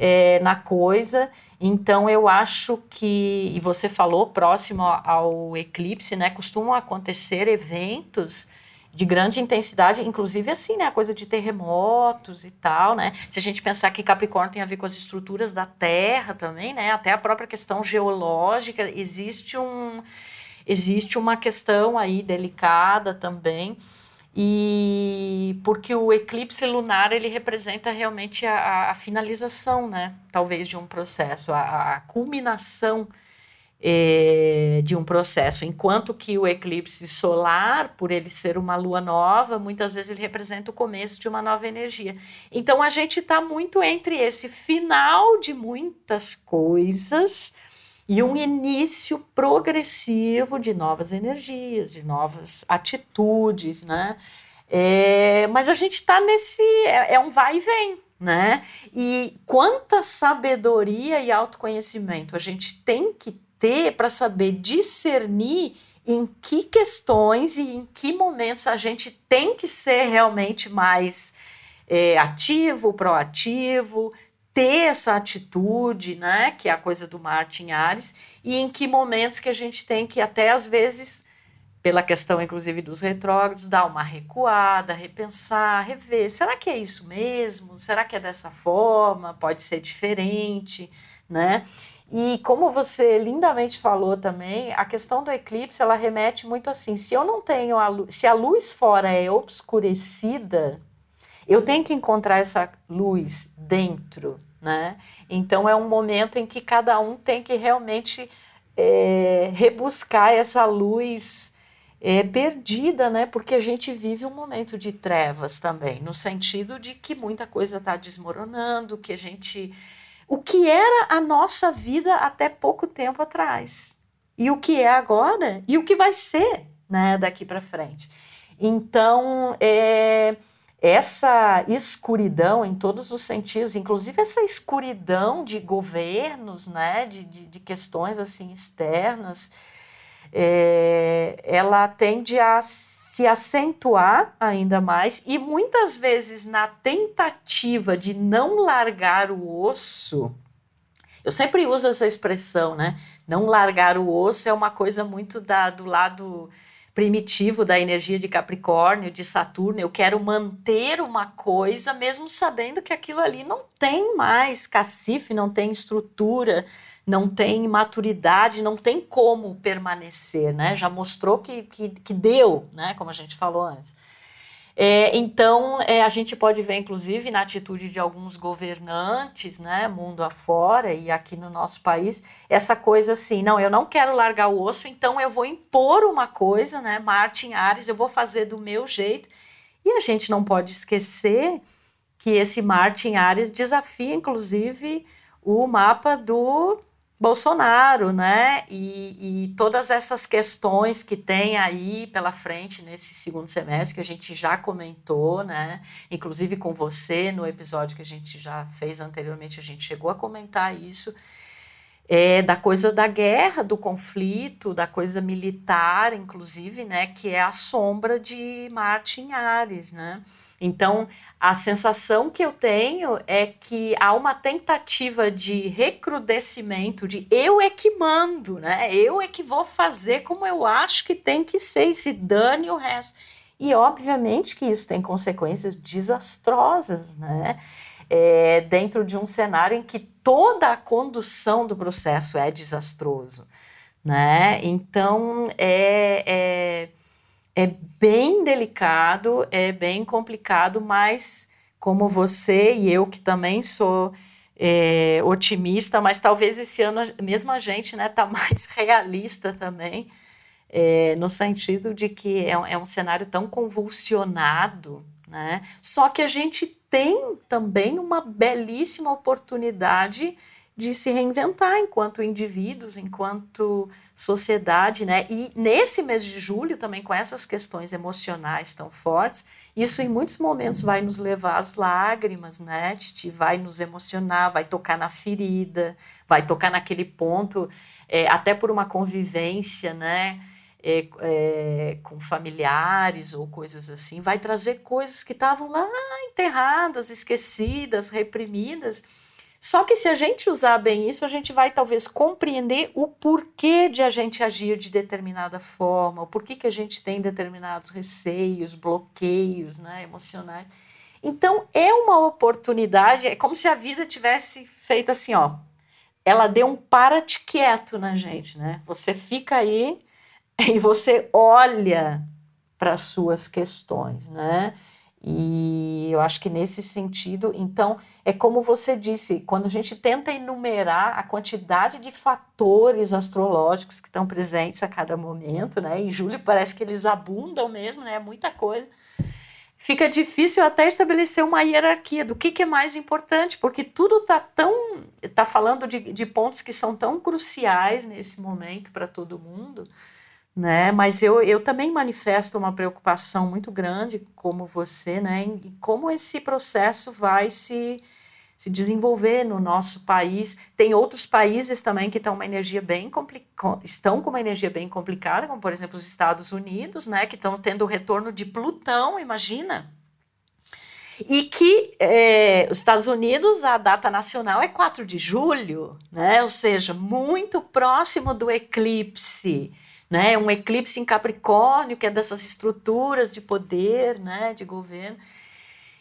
é, na coisa. Então eu acho que, e você falou próximo ao eclipse, né? Costumam acontecer eventos de grande intensidade, inclusive assim, né, a coisa de terremotos e tal, né? Se a gente pensar que Capricórnio tem a ver com as estruturas da Terra também, né? Até a própria questão geológica, existe um existe uma questão aí delicada também. E porque o eclipse lunar ele representa realmente a, a finalização, né? Talvez de um processo, a, a culminação é, de um processo. Enquanto que o eclipse solar, por ele ser uma lua nova, muitas vezes ele representa o começo de uma nova energia. Então a gente está muito entre esse final de muitas coisas e um início progressivo de novas energias, de novas atitudes, né? É, mas a gente está nesse. É, é, um vai e vem, né? E quanta sabedoria e autoconhecimento a gente tem que ter para saber discernir em que questões e em que momentos a gente tem que ser realmente mais é, ativo, proativo, ter essa atitude, né, que é a coisa do Martin Ares, e em que momentos que a gente tem que até às vezes pela questão, inclusive, dos retrógrados, dar uma recuada, repensar, rever. Será que é isso mesmo? Será que é dessa forma? Pode ser diferente, né? E como você lindamente falou também, a questão do eclipse, ela remete muito assim, se eu não tenho a luz, se a luz fora é obscurecida, eu tenho que encontrar essa luz dentro, né? Então é um momento em que cada um tem que realmente é, rebuscar essa luz é, perdida, né? Porque a gente vive um momento de trevas também, no sentido de que muita coisa está desmoronando, que a gente. O que era a nossa vida até pouco tempo atrás. E o que é agora e o que vai ser né, daqui para frente. Então, é, essa escuridão em todos os sentidos, inclusive essa escuridão de governos, né, de, de, de questões assim externas, é, ela tende a se acentuar ainda mais e muitas vezes na tentativa de não largar o osso, eu sempre uso essa expressão, né? Não largar o osso é uma coisa muito da, do lado primitivo da energia de Capricórnio, de Saturno. Eu quero manter uma coisa, mesmo sabendo que aquilo ali não tem mais cacife, não tem estrutura, não tem maturidade, não tem como permanecer, né? Já mostrou que, que, que deu, né? Como a gente falou antes. É, então, é, a gente pode ver, inclusive, na atitude de alguns governantes, né, mundo afora e aqui no nosso país, essa coisa assim: não, eu não quero largar o osso, então eu vou impor uma coisa, né, Martin Ares, eu vou fazer do meu jeito. E a gente não pode esquecer que esse Martin Ares desafia, inclusive, o mapa do Bolsonaro, né? E, e, todas essas questões que tem aí pela frente nesse segundo semestre, que a gente já comentou, né? Inclusive com você, no episódio que a gente já fez anteriormente, a gente chegou a comentar isso. É, da coisa da guerra, do conflito, da coisa militar, inclusive, né, que é a sombra de Marte em Ares, né? Então, a sensação que eu tenho é que há uma tentativa de recrudescimento, de eu é que mando, né? Eu é que vou fazer como eu acho que tem que ser, e se dane o resto. E obviamente que isso tem consequências desastrosas, né? É, dentro de um cenário em que toda a condução do processo é desastroso, né? Então é, é é bem delicado, é bem complicado, mas como você e eu, que também sou é, otimista, mas talvez esse ano mesmo a gente né, tá mais realista também, é, no sentido de que é, é um cenário tão convulsionado, né? Só que a gente tem também uma belíssima oportunidade de se reinventar enquanto indivíduos, enquanto sociedade, né? E nesse mês de julho, também com essas questões emocionais tão fortes, isso em muitos momentos vai nos levar às lágrimas, né? Titi vai nos emocionar, vai tocar na ferida, vai tocar naquele ponto, é, até por uma convivência, né? É, é, com familiares ou coisas assim, vai trazer coisas que estavam lá enterradas, esquecidas, reprimidas só que se a gente usar bem isso, a gente vai talvez compreender o porquê de a gente agir de determinada forma, o porquê que a gente tem determinados receios, bloqueios né, emocionais. Então é uma oportunidade, é como se a vida tivesse feito assim, ó. Ela deu um para-te quieto na gente, né? Você fica aí e você olha para as suas questões, né? E eu acho que nesse sentido, então, é como você disse, quando a gente tenta enumerar a quantidade de fatores astrológicos que estão presentes a cada momento, né? Em julho parece que eles abundam mesmo, né? É muita coisa. Fica difícil até estabelecer uma hierarquia do que, que é mais importante, porque tudo está tão. está falando de, de pontos que são tão cruciais nesse momento para todo mundo né? Mas eu, eu também manifesto uma preocupação muito grande, como você, né? Em como esse processo vai se, se desenvolver no nosso país. Tem outros países também que estão uma energia bem estão com uma energia bem complicada, como por exemplo os Estados Unidos, né? Que estão tendo o retorno de Plutão, imagina. E que é, os Estados Unidos, a data nacional é 4 de julho, né? Ou seja, muito próximo do eclipse né? Um eclipse em Capricórnio, que é dessas estruturas de poder, né? De governo.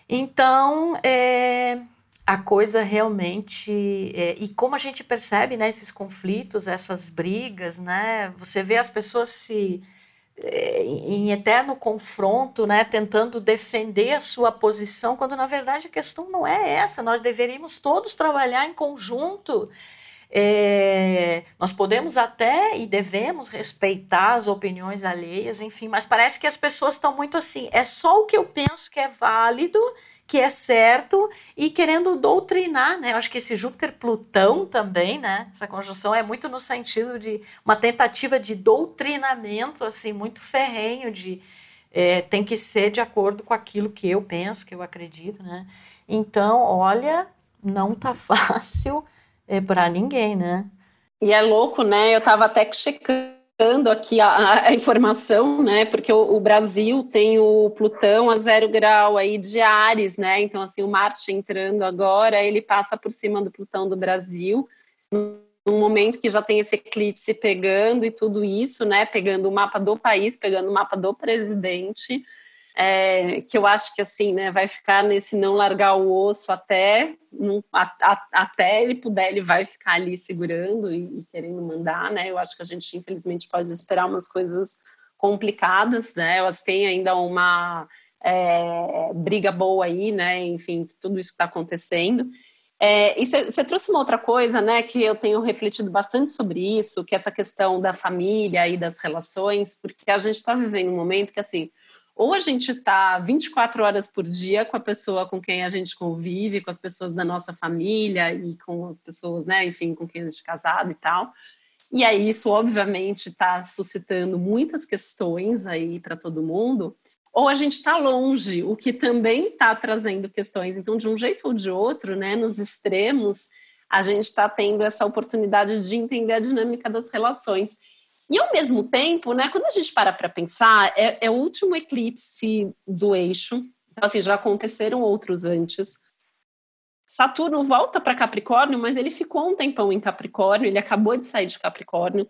Então, é, a coisa realmente é, e como a gente percebe, né? Esses conflitos, essas brigas, né? Você vê as pessoas se é, em eterno confronto, né, tentando defender a sua posição, quando na verdade a questão não é essa. Nós deveríamos todos trabalhar em conjunto é, nós podemos até e devemos respeitar as opiniões alheias, enfim, mas parece que as pessoas estão muito assim. É só o que eu penso que é válido, que é certo, e querendo doutrinar, né? Eu acho que esse Júpiter-Plutão também, né? Essa conjunção é muito no sentido de uma tentativa de doutrinamento, assim, muito ferrenho, de é, tem que ser de acordo com aquilo que eu penso, que eu acredito, né? Então, olha, não tá fácil é para ninguém, né? E é louco, né? Eu estava até checando aqui a, a, informação, né? Porque o, o, Brasil tem o Plutão a zero grau aí de Ares, né? Então, assim, o Marte entrando agora, ele passa por cima do Plutão do Brasil, num momento que já tem esse eclipse pegando e tudo isso, né? Pegando o mapa do país, pegando o mapa do presidente é, que eu acho que assim, né, vai ficar nesse não largar o osso até, a, a, até ele puder, ele vai ficar ali segurando e, e, querendo mandar, né? Eu acho que a gente, infelizmente, pode esperar umas coisas complicadas, né? Elas têm ainda uma é, briga boa aí, né? Enfim, tudo isso que está acontecendo. É, e você trouxe uma outra coisa, né, que eu tenho refletido bastante sobre isso, que é essa questão da família e das relações, porque a gente está vivendo um momento que, assim, ou a gente está 24 horas por dia com a pessoa com quem a gente convive, com as pessoas da nossa família e com as pessoas, né, enfim, com quem a gente é casado e tal. E aí isso obviamente está suscitando muitas questões aí para todo mundo. Ou a gente está longe, o que também está trazendo questões. Então, de um jeito ou de outro, né, nos extremos, a gente está tendo essa oportunidade de entender a dinâmica das relações. E ao mesmo tempo, né, quando a gente para para pensar, é, é, o último eclipse do eixo. Então, assim, já aconteceram outros antes. Saturno volta para Capricórnio, mas ele ficou um tempão em Capricórnio, ele acabou de sair de Capricórnio.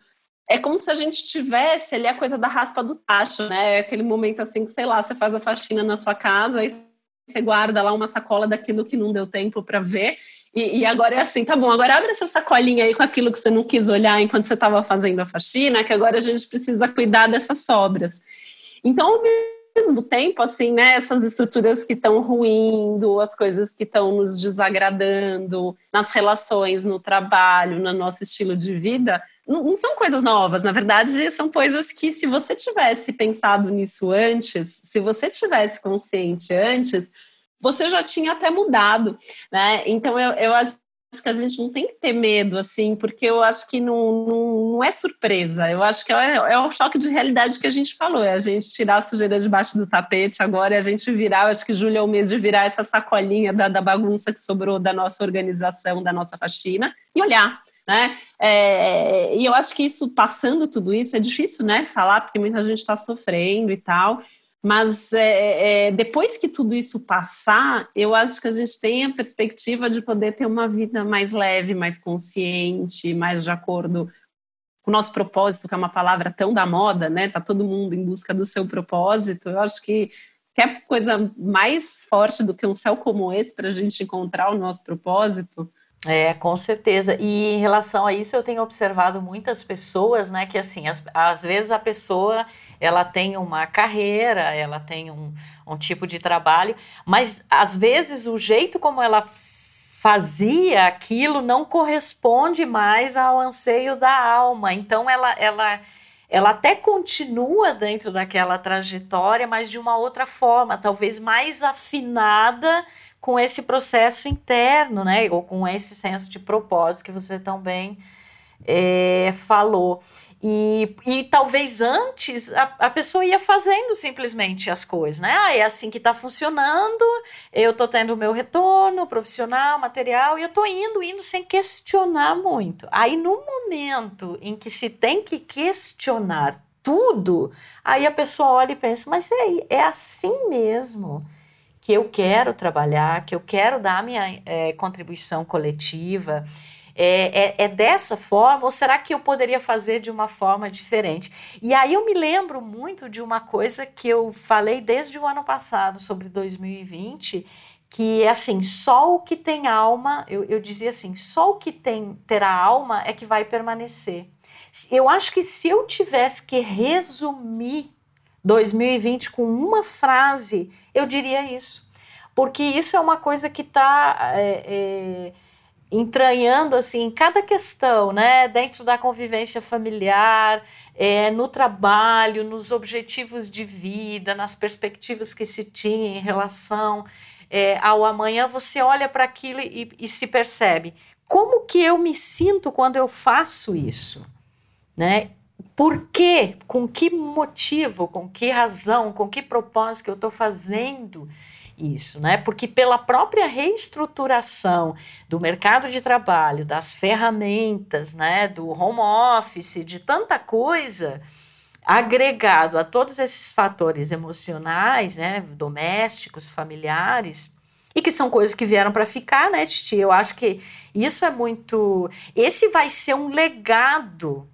É como se a gente tivesse ali a coisa da raspa do tacho, né? Aquele momento assim que, sei lá, você faz a faxina na sua casa e você guarda lá uma sacola daquilo que não deu tempo para ver e, e, agora é assim, tá bom, agora abre essa sacolinha aí com aquilo que você não quis olhar enquanto você estava fazendo a faxina, que agora a gente precisa cuidar dessas sobras. Então, ao mesmo tempo, assim, né, essas estruturas que estão ruindo, as coisas que estão nos desagradando, nas relações, no trabalho, no nosso estilo de vida, não, não são coisas novas, na verdade, são coisas que, se você tivesse pensado nisso antes, se você tivesse consciente antes, você já tinha até mudado, né? Então eu, eu acho que a gente não tem que ter medo, assim, porque eu acho que não, não, não é surpresa. Eu acho que é, é, o choque de realidade que a gente falou, é a gente tirar a sujeira debaixo do tapete agora e a gente virar, eu acho que julho é o mês de virar essa sacolinha da, da bagunça que sobrou da nossa organização, da nossa faxina, e olhar. Né? É, e eu acho que isso, passando tudo isso, é difícil, né, falar, porque muita gente está sofrendo e tal, mas é, é, depois que tudo isso passar, eu acho que a gente tem a perspectiva de poder ter uma vida mais leve, mais consciente, mais de acordo com o nosso propósito, que é uma palavra tão da moda, né? Tá todo mundo em busca do seu propósito. Eu acho que quer coisa mais forte do que um céu como esse para a gente encontrar o nosso propósito. É, com certeza. E em relação a isso, eu tenho observado muitas pessoas, né, que assim, as, às vezes a pessoa, ela tem uma carreira, ela tem um, um tipo de trabalho, mas às vezes o jeito como ela fazia aquilo não corresponde mais ao anseio da alma. Então ela, ela, ela até continua dentro daquela trajetória, mas de uma outra forma, talvez mais afinada com esse processo interno, né? Ou com esse senso de propósito que você tão bem é, falou. E, e talvez antes a, a pessoa ia fazendo simplesmente as coisas, né? Ah, é assim que está funcionando, eu estou tendo o meu retorno profissional, material, e eu estou indo, indo sem questionar muito. Aí, no momento em que se tem que questionar tudo, aí a pessoa olha e pensa, mas é, é assim mesmo que eu quero trabalhar, que eu quero dar minha é, contribuição coletiva. É, é, é, dessa forma ou será que eu poderia fazer de uma forma diferente? E aí eu me lembro muito de uma coisa que eu falei desde o ano passado sobre 2020, que é assim, só o que tem alma, eu, eu dizia assim, só o que tem terá alma é que vai permanecer. Eu acho que se eu tivesse que resumir 2020 com uma frase, eu diria isso. Porque isso é uma coisa que está é, é, entranhando assim cada questão, né, dentro da convivência familiar, é, no trabalho, nos objetivos de vida, nas perspectivas que se tinha em relação é, ao amanhã, você olha para aquilo e, e se percebe como que eu me sinto quando eu faço isso, né? Por quê? Com que motivo? Com que razão? Com que propósito que eu estou fazendo? Isso, né? Porque pela própria reestruturação do mercado de trabalho, das ferramentas, né, do home office, de tanta coisa, agregado a todos esses fatores emocionais, né, domésticos, familiares, e que são coisas que vieram para ficar, né, Titi? Eu acho que isso é muito. Esse vai ser um legado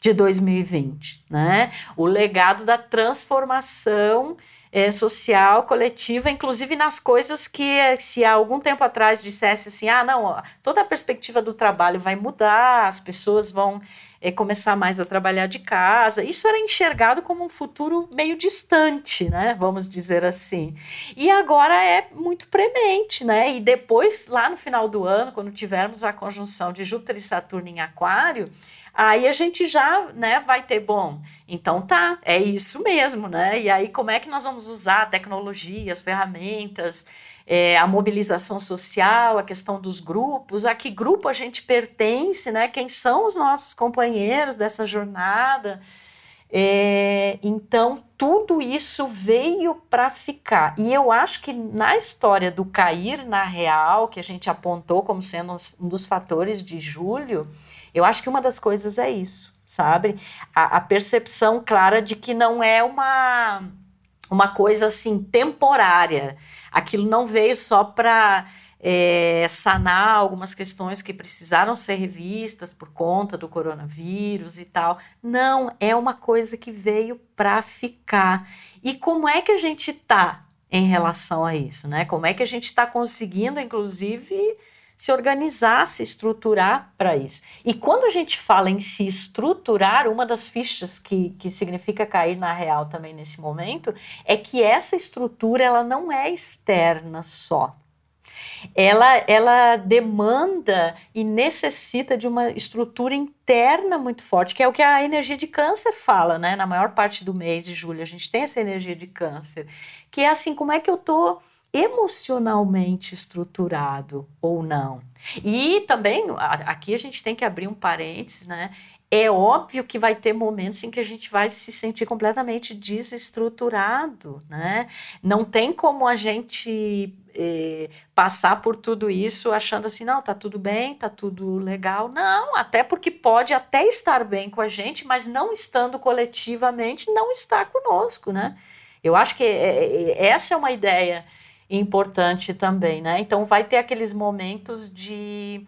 de 2020, né? O legado da transformação é, social, coletiva, inclusive nas coisas que, se há algum tempo atrás dissesse assim, ah, não, toda a perspectiva do trabalho vai mudar, as pessoas vão é, começar mais a trabalhar de casa. Isso era enxergado como um futuro meio distante, né? Vamos dizer assim. E agora é muito premente, né? E depois, lá no final do ano, quando tivermos a conjunção de Júpiter e Saturno em Aquário, Aí a gente já, né, vai ter, bom, então tá, é isso mesmo, né? E aí como é que nós vamos usar a tecnologia, as ferramentas, é, a mobilização social, a questão dos grupos, a que grupo a gente pertence, né? Quem são os nossos companheiros dessa jornada? É, então, tudo isso veio para ficar. E eu acho que na história do cair na real, que a gente apontou como sendo um dos fatores de julho, eu acho que uma das coisas é isso, sabe? A, a percepção clara de que não é uma, uma coisa assim temporária. Aquilo não veio só para é, sanar algumas questões que precisaram ser revistas por conta do coronavírus e tal. Não, é uma coisa que veio para ficar. E como é que a gente está em relação a isso, né? Como é que a gente está conseguindo, inclusive se organizar, se estruturar para isso. E quando a gente fala em se estruturar, uma das fichas que, que significa cair na real também nesse momento é que essa estrutura ela não é externa só. Ela, ela demanda e necessita de uma estrutura interna muito forte, que é o que a energia de câncer fala, né? Na maior parte do mês de julho, a gente tem essa energia de câncer, que é assim, como é que eu estou emocionalmente estruturado ou não. E também, aqui a gente tem que abrir um parênteses, né? É óbvio que vai ter momentos em que a gente vai se sentir completamente desestruturado, né? Não tem como a gente eh, passar por tudo isso achando assim, não, tá tudo bem, tá tudo legal. Não, até porque pode até estar bem com a gente, mas não estando coletivamente, não está conosco, né? Eu acho que é, é, essa é uma ideia importante também, né? Então vai ter aqueles momentos de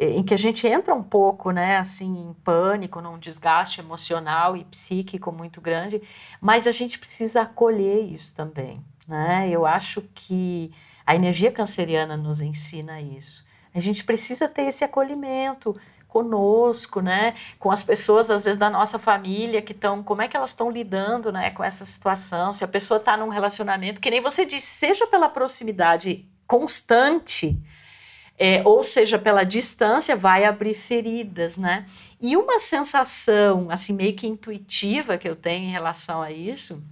em que a gente entra um pouco, né, assim, em pânico, num desgaste emocional e psíquico muito grande, mas a gente precisa acolher isso também, né? Eu acho que a energia canceriana nos ensina isso. A gente precisa ter esse acolhimento, conosco, né? Com as pessoas, às vezes, da nossa família, que estão, como é que elas estão lidando, né, com essa situação? Se a pessoa está num relacionamento, que nem você disse, seja pela proximidade constante, é, ou seja, pela distância, vai abrir feridas, né? E uma sensação, assim, meio que intuitiva que eu tenho em relação a isso,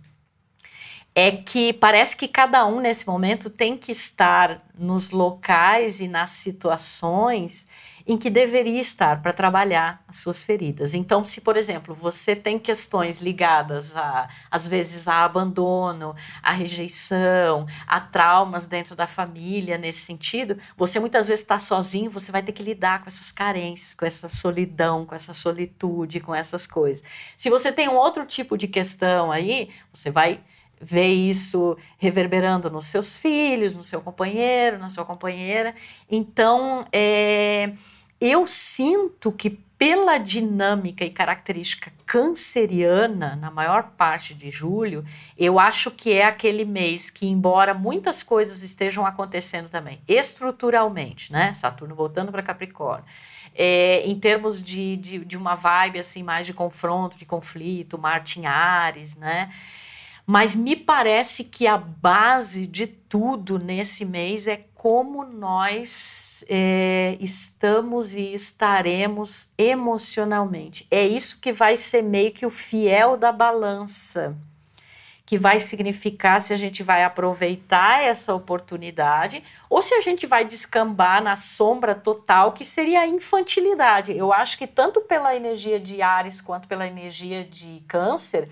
é que parece que cada um nesse momento tem que estar nos locais e nas situações em que deveria estar para trabalhar as suas feridas. Então, se, por exemplo, você tem questões ligadas a, às vezes, a abandono, a rejeição, a traumas dentro da família, nesse sentido, você muitas vezes está sozinho, você vai ter que lidar com essas carências, com essa solidão, com essa solitude, com essas coisas. Se você tem um outro tipo de questão aí, você vai ver isso reverberando nos seus filhos, no seu companheiro, na sua companheira. Então, é, eu sinto que pela dinâmica e característica canceriana, na maior parte de julho, eu acho que é aquele mês que, embora muitas coisas estejam acontecendo também, estruturalmente, né? Saturno voltando para Capricórnio, é, em termos de, de, de, uma vibe assim mais de confronto, de conflito, Marte em Ares, né? Mas me parece que a base de tudo nesse mês é como nós é, estamos e estaremos emocionalmente. É isso que vai ser meio que o fiel da balança, que vai significar se a gente vai aproveitar essa oportunidade ou se a gente vai descambar na sombra total, que seria a infantilidade. Eu acho que tanto pela energia de Ares quanto pela energia de Câncer,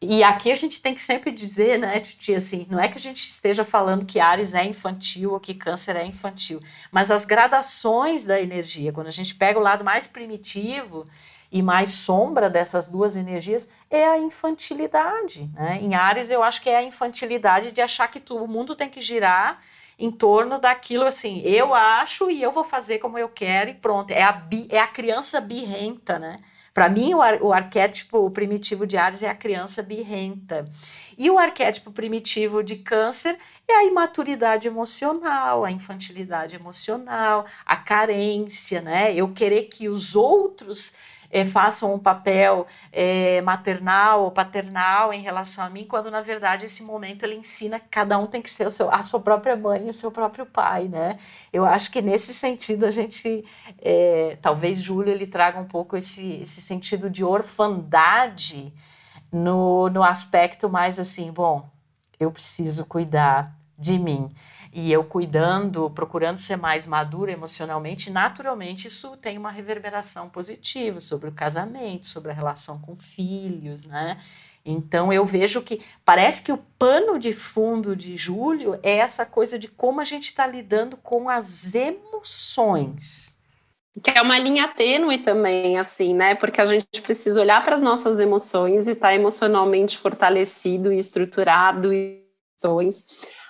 e aqui a gente tem que sempre dizer, né, Titi, assim, não é que a gente esteja falando que Ares é infantil ou que Câncer é infantil, mas as gradações da energia, quando a gente pega o lado mais primitivo e mais sombra dessas duas energias, é a infantilidade, né? Em Ares eu acho que é a infantilidade de achar que tu, o mundo tem que girar em torno daquilo assim, eu acho e eu vou fazer como eu quero e pronto. É a, bi, é a criança birrenta, né? Para mim, o, ar, o arquétipo primitivo de Ares é a criança birrenta. E o arquétipo primitivo de Câncer é a imaturidade emocional, a infantilidade emocional, a carência, né? Eu querer que os outros é, façam um papel é, maternal ou paternal em relação a mim, quando na verdade esse momento ele ensina que cada um tem que ser seu, a sua própria mãe e o seu próprio pai, né? Eu acho que nesse sentido a gente, é, talvez Júlio ele traga um pouco esse, esse sentido de orfandade no, no aspecto mais assim, bom, eu preciso cuidar de mim e eu cuidando, procurando ser mais madura emocionalmente, naturalmente isso tem uma reverberação positiva sobre o casamento, sobre a relação com filhos, né? Então eu vejo que parece que o pano de fundo de julho é essa coisa de como a gente está lidando com as emoções. Que é uma linha tênue também, assim, né? Porque a gente precisa olhar para as nossas emoções e estar tá emocionalmente fortalecido e estruturado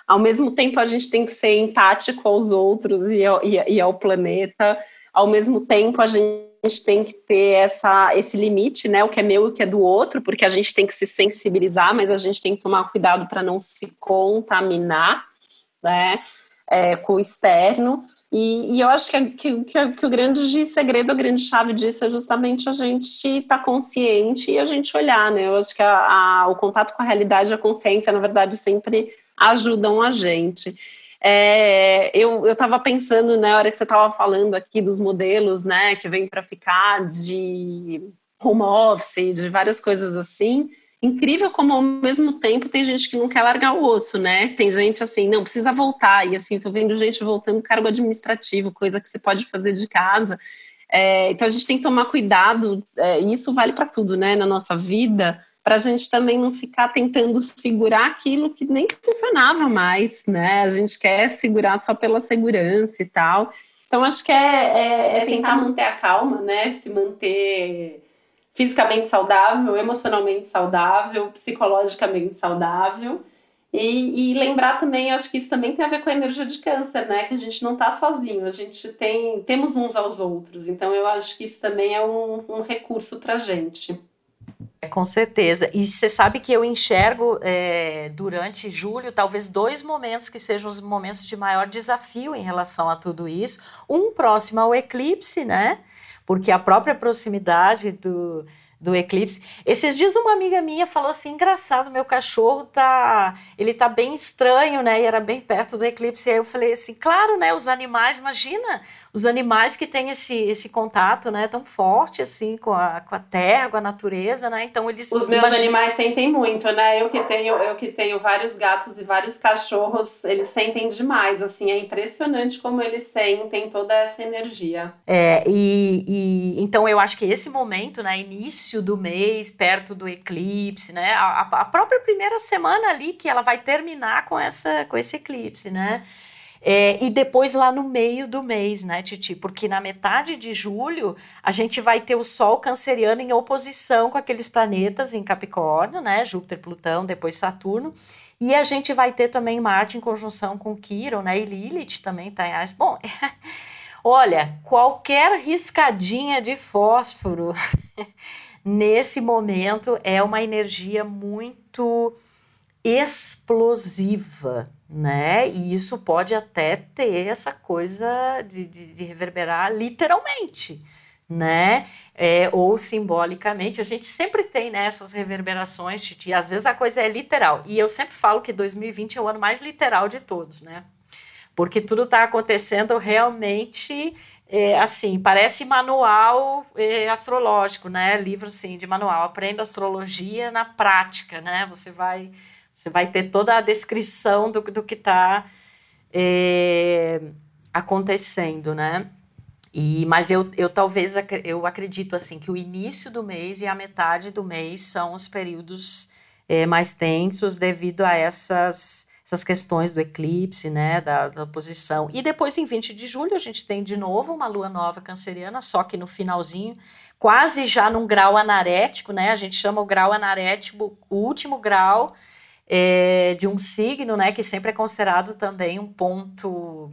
ao mesmo tempo, a gente tem que ser empático aos outros e ao, e, e ao planeta. Ao mesmo tempo, a gente tem que ter essa, esse limite, né? O que é meu e o que é do outro, porque a gente tem que se sensibilizar, mas a gente tem que tomar cuidado para não se contaminar, né? É, com o externo. E, e, eu acho que, que, que, que, o grande segredo, a grande chave disso é justamente a gente estar tá consciente e a gente olhar, né? Eu acho que a, a, o contato com a realidade, a consciência, na verdade, sempre ajudam a gente. É, eu estava pensando na né, hora que você estava falando aqui dos modelos, né, que vem para ficar de home office, de várias coisas assim. Incrível como ao mesmo tempo tem gente que não quer largar o osso, né? Tem gente assim, não precisa voltar e assim, tô vendo gente voltando cargo administrativo, coisa que você pode fazer de casa. É, então a gente tem que tomar cuidado. É, e isso vale para tudo, né, na nossa vida para a gente também não ficar tentando segurar aquilo que nem funcionava mais, né? A gente quer segurar só pela segurança e tal. Então, acho que é, é, é tentar manter a calma, né? Se manter fisicamente saudável, emocionalmente saudável, psicologicamente saudável. E, e, lembrar também, acho que isso também tem a ver com a energia de câncer, né? Que a gente não está sozinho, a gente tem temos uns aos outros. Então eu acho que isso também é um, um recurso para a gente. É, com certeza. E você sabe que eu enxergo é, durante julho talvez dois momentos que sejam os momentos de maior desafio em relação a tudo isso. Um próximo ao eclipse, né? Porque a própria proximidade do, do eclipse. Esses dias uma amiga minha falou assim, engraçado, meu cachorro tá, ele tá bem estranho, né? E era bem perto do eclipse. E aí eu falei assim, claro, né? Os animais, imagina, os animais que têm esse, esse contato, né? Tão forte assim com a, com a terra, com a natureza, né? Então eles Os meus imagina... animais sentem muito, né? Eu que tenho, eu que tenho vários gatos e vários cachorros, eles sentem demais, assim, é impressionante como eles sentem toda essa energia. É, e, e então eu acho que esse momento, né, início início do mês, perto do eclipse, né? A, a, própria primeira semana ali que ela vai terminar com, essa, com esse eclipse, né? É, e depois lá no meio do mês, né, Titi? Porque na metade de julho a gente vai ter o Sol canceriano em oposição com aqueles planetas em Capricórnio, né? Júpiter, Plutão, depois Saturno. E a gente vai ter também Marte em conjunção com Quiron, né? E Lilith também tá em Ares. Bom, olha, qualquer riscadinha de fósforo nesse momento é uma energia muito explosiva, né? E isso pode até ter essa coisa de, de, de reverberar literalmente, né? É, ou simbolicamente. A gente sempre tem né, essas reverberações, Titi. Às vezes a coisa é literal. E eu sempre falo que 2020 é o ano mais literal de todos, né? Porque tudo está acontecendo realmente é, assim, parece manual é, astrológico, né? Livro, assim, de manual. Aprenda astrologia na prática, né? Você vai, você vai ter toda a descrição do, do que está é, acontecendo, né? E, mas eu, eu talvez eu acredito assim que o início do mês e a metade do mês são os períodos é, mais tensos devido a essas essas questões do eclipse, né, da, da posição. E depois, em 20 de julho, a gente tem de novo uma lua nova canceriana, só que no finalzinho, quase já num grau anarético, né, a gente chama o grau anarético o último grau é, de um signo, né, que sempre é considerado também um ponto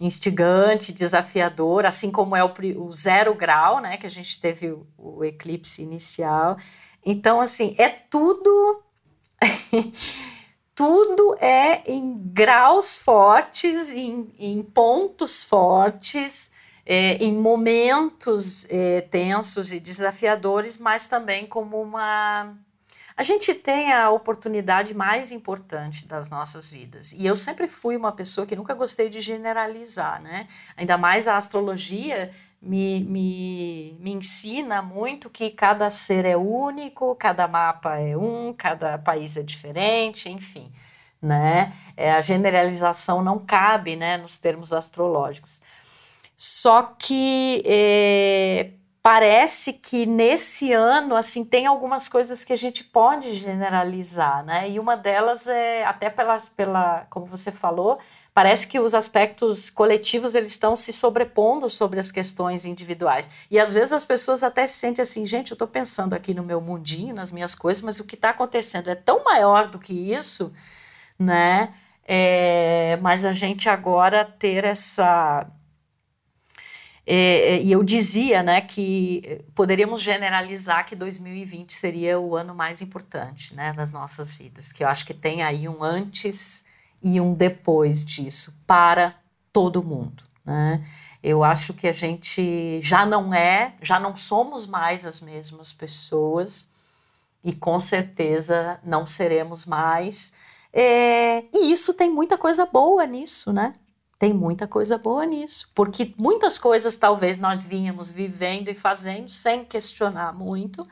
instigante, desafiador, assim como é o, o zero grau, né, que a gente teve o, o eclipse inicial. Então, assim, é tudo tudo é em graus fortes, em, em pontos fortes, é, em momentos é, tensos e desafiadores, mas também como uma. A gente tem a oportunidade mais importante das nossas vidas. E eu sempre fui uma pessoa que nunca gostei de generalizar, né? Ainda mais a astrologia me, me, me ensina muito que cada ser é único, cada mapa é um, cada país é diferente, enfim, né? É, a generalização não cabe, né, nos termos astrológicos. Só que é, parece que nesse ano, assim, tem algumas coisas que a gente pode generalizar, né? E uma delas é, até pelas, pela, como você falou, parece que os aspectos coletivos eles estão se sobrepondo sobre as questões individuais. E às vezes as pessoas até se sentem assim, gente, eu estou pensando aqui no meu mundinho, nas minhas coisas, mas o que está acontecendo é tão maior do que isso, né? É, mas a gente agora ter essa é, é, e eu dizia né, que poderíamos generalizar que 2020 seria o ano mais importante né, das nossas vidas, que eu acho que tem aí um antes e um depois disso para todo mundo. Né? Eu acho que a gente já não é, já não somos mais as mesmas pessoas e com certeza não seremos mais. É, e isso tem muita coisa boa nisso, né? Tem muita coisa boa nisso, porque muitas coisas talvez nós vínhamos vivendo e fazendo sem questionar muito,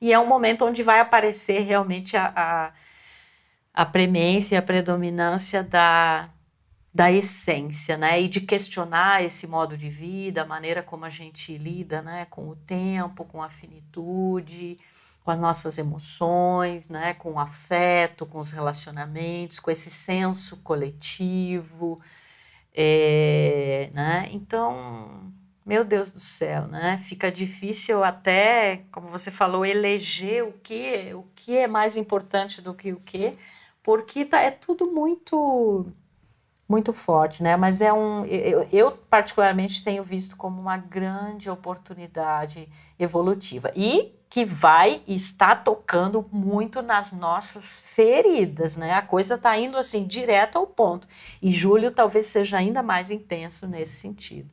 e é um momento onde vai aparecer realmente a, a a premência e a predominância da, da essência, né? E de questionar esse modo de vida, a maneira como a gente lida, né? Com o tempo, com a finitude, com as nossas emoções, né? Com o afeto, com os relacionamentos, com esse senso coletivo, é, né? Então, meu Deus do céu, né? Fica difícil até, como você falou, eleger o que, o que é mais importante do que o que porque tá, é tudo muito muito forte, né? Mas é um eu, eu, particularmente tenho visto como uma grande oportunidade evolutiva e que vai e está tocando muito nas nossas feridas, né? A coisa está indo assim direto ao ponto. E julho talvez seja ainda mais intenso nesse sentido.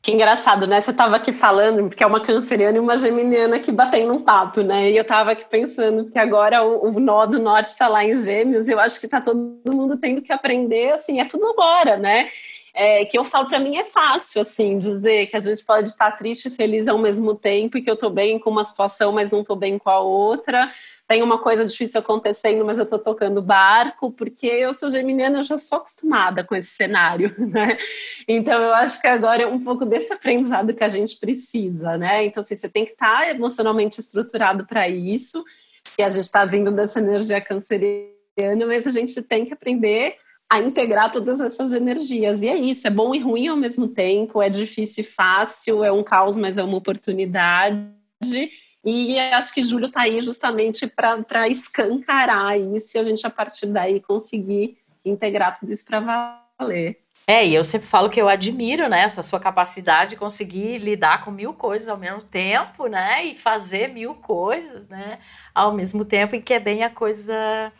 Que engraçado, né? Você estava aqui falando, porque é uma canceriana e uma geminiana que batendo um papo, né? E eu estava aqui pensando que agora o, o nó do norte está lá em gêmeos, eu acho que está todo mundo tendo que aprender, assim, é tudo agora, né? É, que eu falo para mim é fácil assim dizer que a gente pode estar triste e feliz ao mesmo tempo e que eu estou bem com uma situação, mas não estou bem com a outra. Tem uma coisa difícil acontecendo, mas eu estou tocando barco, porque eu sou geminiana, eu já sou acostumada com esse cenário, né? Então eu acho que agora é um pouco desse aprendizado que a gente precisa, né? Então assim, você tem que estar tá emocionalmente estruturado para isso, e a gente está vindo dessa energia canceriana, mas a gente tem que aprender a integrar todas essas energias. E é isso, é bom e ruim ao mesmo tempo, é difícil e fácil, é um caos, mas é uma oportunidade. E acho que Júlio está aí justamente para escancarar isso e a gente, a partir daí, conseguir integrar tudo isso para valer. É, e eu sempre falo que eu admiro, né, essa sua capacidade de conseguir lidar com mil coisas ao mesmo tempo, né, e fazer mil coisas, né, ao mesmo tempo, e que é bem a coisa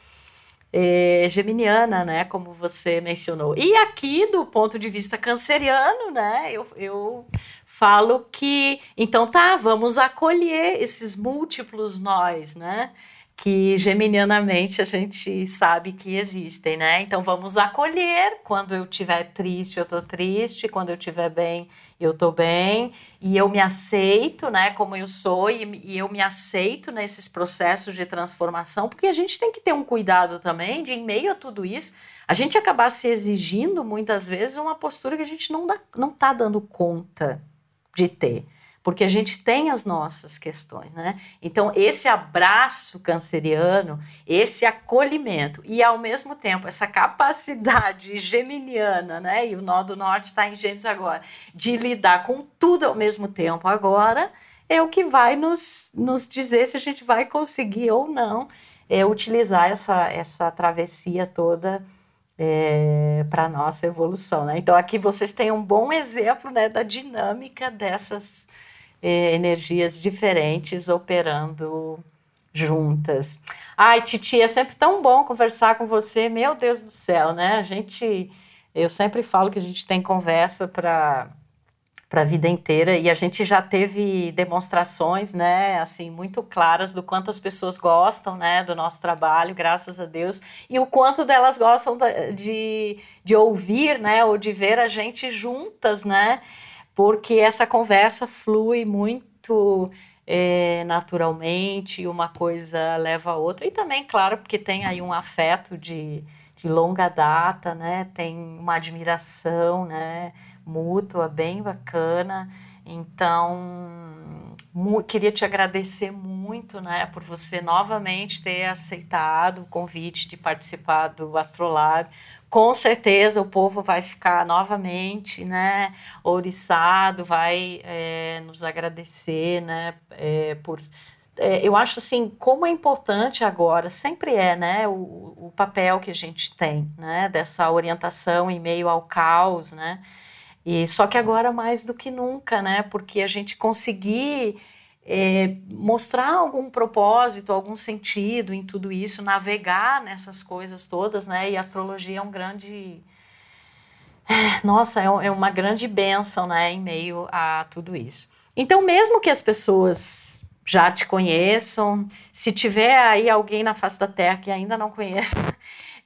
é, geminiana, né? Como você mencionou. E aqui, do ponto de vista canceriano, né? Eu, eu falo que, então tá, vamos acolher esses múltiplos nós, né? Que geminianamente a gente sabe que existem, né? Então vamos acolher quando eu estiver triste, eu tô triste, quando eu estiver bem, eu tô bem, e eu me aceito, né, como eu sou, e, e, eu me aceito nesses processos de transformação, porque a gente tem que ter um cuidado também de, em meio a tudo isso, a gente acabar se exigindo muitas vezes uma postura que a gente não, dá, não tá dando conta de ter porque a gente tem as nossas questões, né? Então, esse abraço canceriano, esse acolhimento e, ao mesmo tempo, essa capacidade geminiana, né? E o nó do norte está em Gêmeos agora, de lidar com tudo ao mesmo tempo agora, é o que vai nos, nos dizer se a gente vai conseguir ou não é, utilizar essa, essa travessia toda é, para nossa evolução. Né? Então, aqui vocês têm um bom exemplo né, da dinâmica dessas é, energias diferentes operando juntas. Ai, Titi, é sempre tão bom conversar com você. Meu Deus do céu, né? A gente, eu sempre falo que a gente tem conversa para para a vida inteira e a gente já teve demonstrações, né, assim, muito claras do quanto as pessoas gostam, né, do nosso trabalho, graças a Deus, e o quanto delas gostam de, de ouvir, né, ou de ver a gente juntas, né, porque essa conversa flui muito é, naturalmente, uma coisa leva a outra, e também, claro, porque tem aí um afeto de, de longa data, né? Tem uma admiração, né? Mútua, bem bacana. Então, queria te agradecer muito, né, por você novamente ter aceitado o convite de participar do Astrolab. Com certeza o povo vai ficar novamente, né, ouriçado, vai é, nos agradecer, né, é, por é, eu acho assim, como é importante agora, sempre é, né, o, o papel que a gente tem, né, dessa orientação em meio ao caos, né, e só que agora mais do que nunca, né, porque a gente conseguir é, mostrar algum propósito, algum sentido em tudo isso, navegar nessas coisas todas, né? E a astrologia é um grande. É, nossa, é, é uma grande bênção, né? Em meio a tudo isso. Então, mesmo que as pessoas já te conheçam, se tiver aí alguém na face da Terra que ainda não conheça,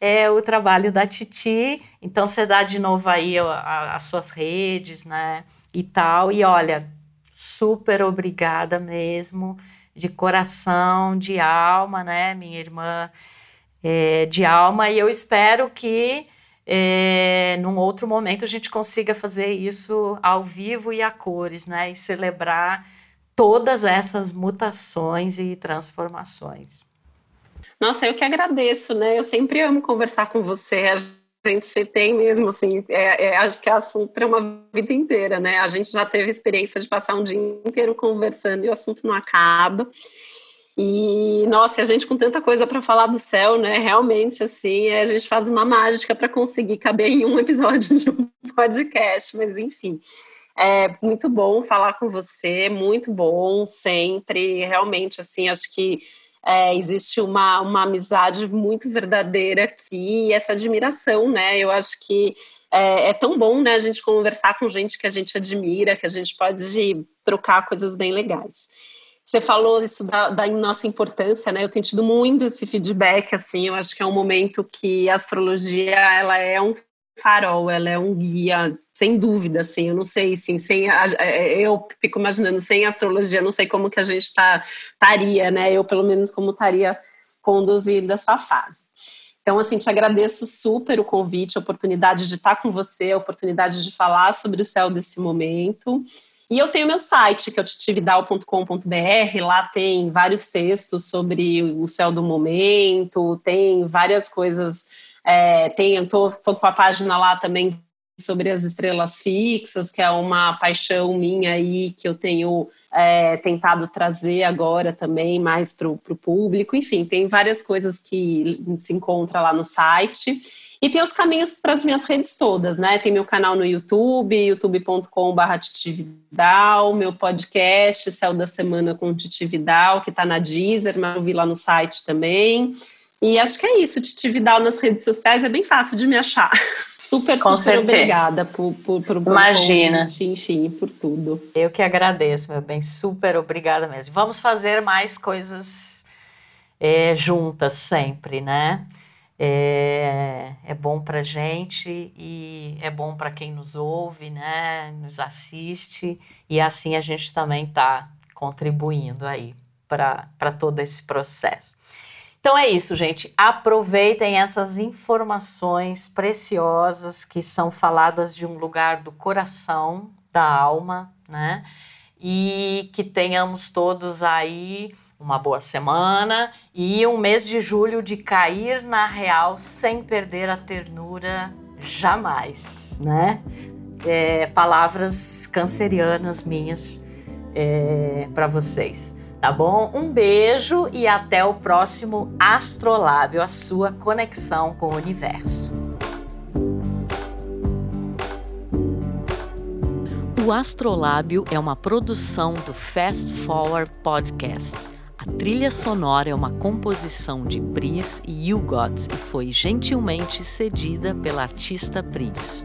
é o trabalho da Titi. Então, você dá de novo aí as suas redes, né? E tal. E olha, super obrigada mesmo, de coração, de alma, né, minha irmã é, de alma, e eu espero que é, num outro momento a gente consiga fazer isso ao vivo e a cores, né, e celebrar todas essas mutações e transformações. Nossa, eu que agradeço, né? Eu sempre amo conversar com você a gente tem mesmo, assim, é, é, acho que é assunto para uma vida inteira, né? A gente já teve experiência de passar um dia inteiro conversando e o assunto não acaba. E, nossa, a gente com tanta coisa para falar do céu, né? Realmente, assim, a gente faz uma mágica para conseguir caber em um episódio de um podcast, mas enfim. É muito bom falar com você, muito bom sempre. Realmente, assim, acho que é, existe uma, uma amizade muito verdadeira aqui e essa admiração, né? Eu acho que é, é, tão bom, né, a gente conversar com gente que a gente admira, que a gente pode trocar coisas bem legais. Você falou isso da, da, nossa importância, né? Eu tenho tido muito esse feedback, assim. Eu acho que é um momento que a astrologia ela é um farol, ela é um guia, sem dúvida, assim. Eu não sei, sim, sem a, é, eu fico imaginando sem astrologia, não sei como que a gente tá, estaria, né? Eu pelo menos como estaria conduzindo essa fase. Então, assim, te agradeço super o convite, a oportunidade de estar com você, a oportunidade de falar sobre o céu desse momento. E eu tenho meu site, que é o titividal.com.br, lá tem vários textos sobre o céu do momento, tem várias coisas, é, tem, eu tô, tô com a página lá também sobre as estrelas fixas, que é uma paixão minha aí, que eu tenho é, tentado trazer agora também mais para o público. Enfim, tem várias coisas que se encontra lá no site. E tem os caminhos para as minhas redes todas, né? Tem meu canal no YouTube, youtube.com.br meu podcast Céu da Semana com Titividal, que está na Deezer, mas eu vi lá no site também. E acho que é isso, Titividal nas redes sociais é bem fácil de me achar. Super, Com super certeza. obrigada por, por, por, por Imagina. Convite, enfim, por tudo. Eu que agradeço, meu bem, super obrigada mesmo. Vamos fazer mais coisas é, juntas sempre, né? é, é bom para gente e é bom para quem nos ouve, né, nos assiste e assim a gente também está contribuindo aí para todo esse processo. Então é isso, gente. Aproveitem essas informações preciosas que são faladas de um lugar do coração, da alma, né? E que tenhamos todos aí uma boa semana e um mês de julho de cair na real sem perder a ternura jamais, né? É, palavras cancerianas minhas é, para vocês, tá bom? Um beijo e até o próximo Astrolábio, a sua conexão com o universo. O Astrolábio é uma produção do Fast Forward Podcast a trilha sonora é uma composição de Pris e Hugot e foi gentilmente cedida pela artista Pris.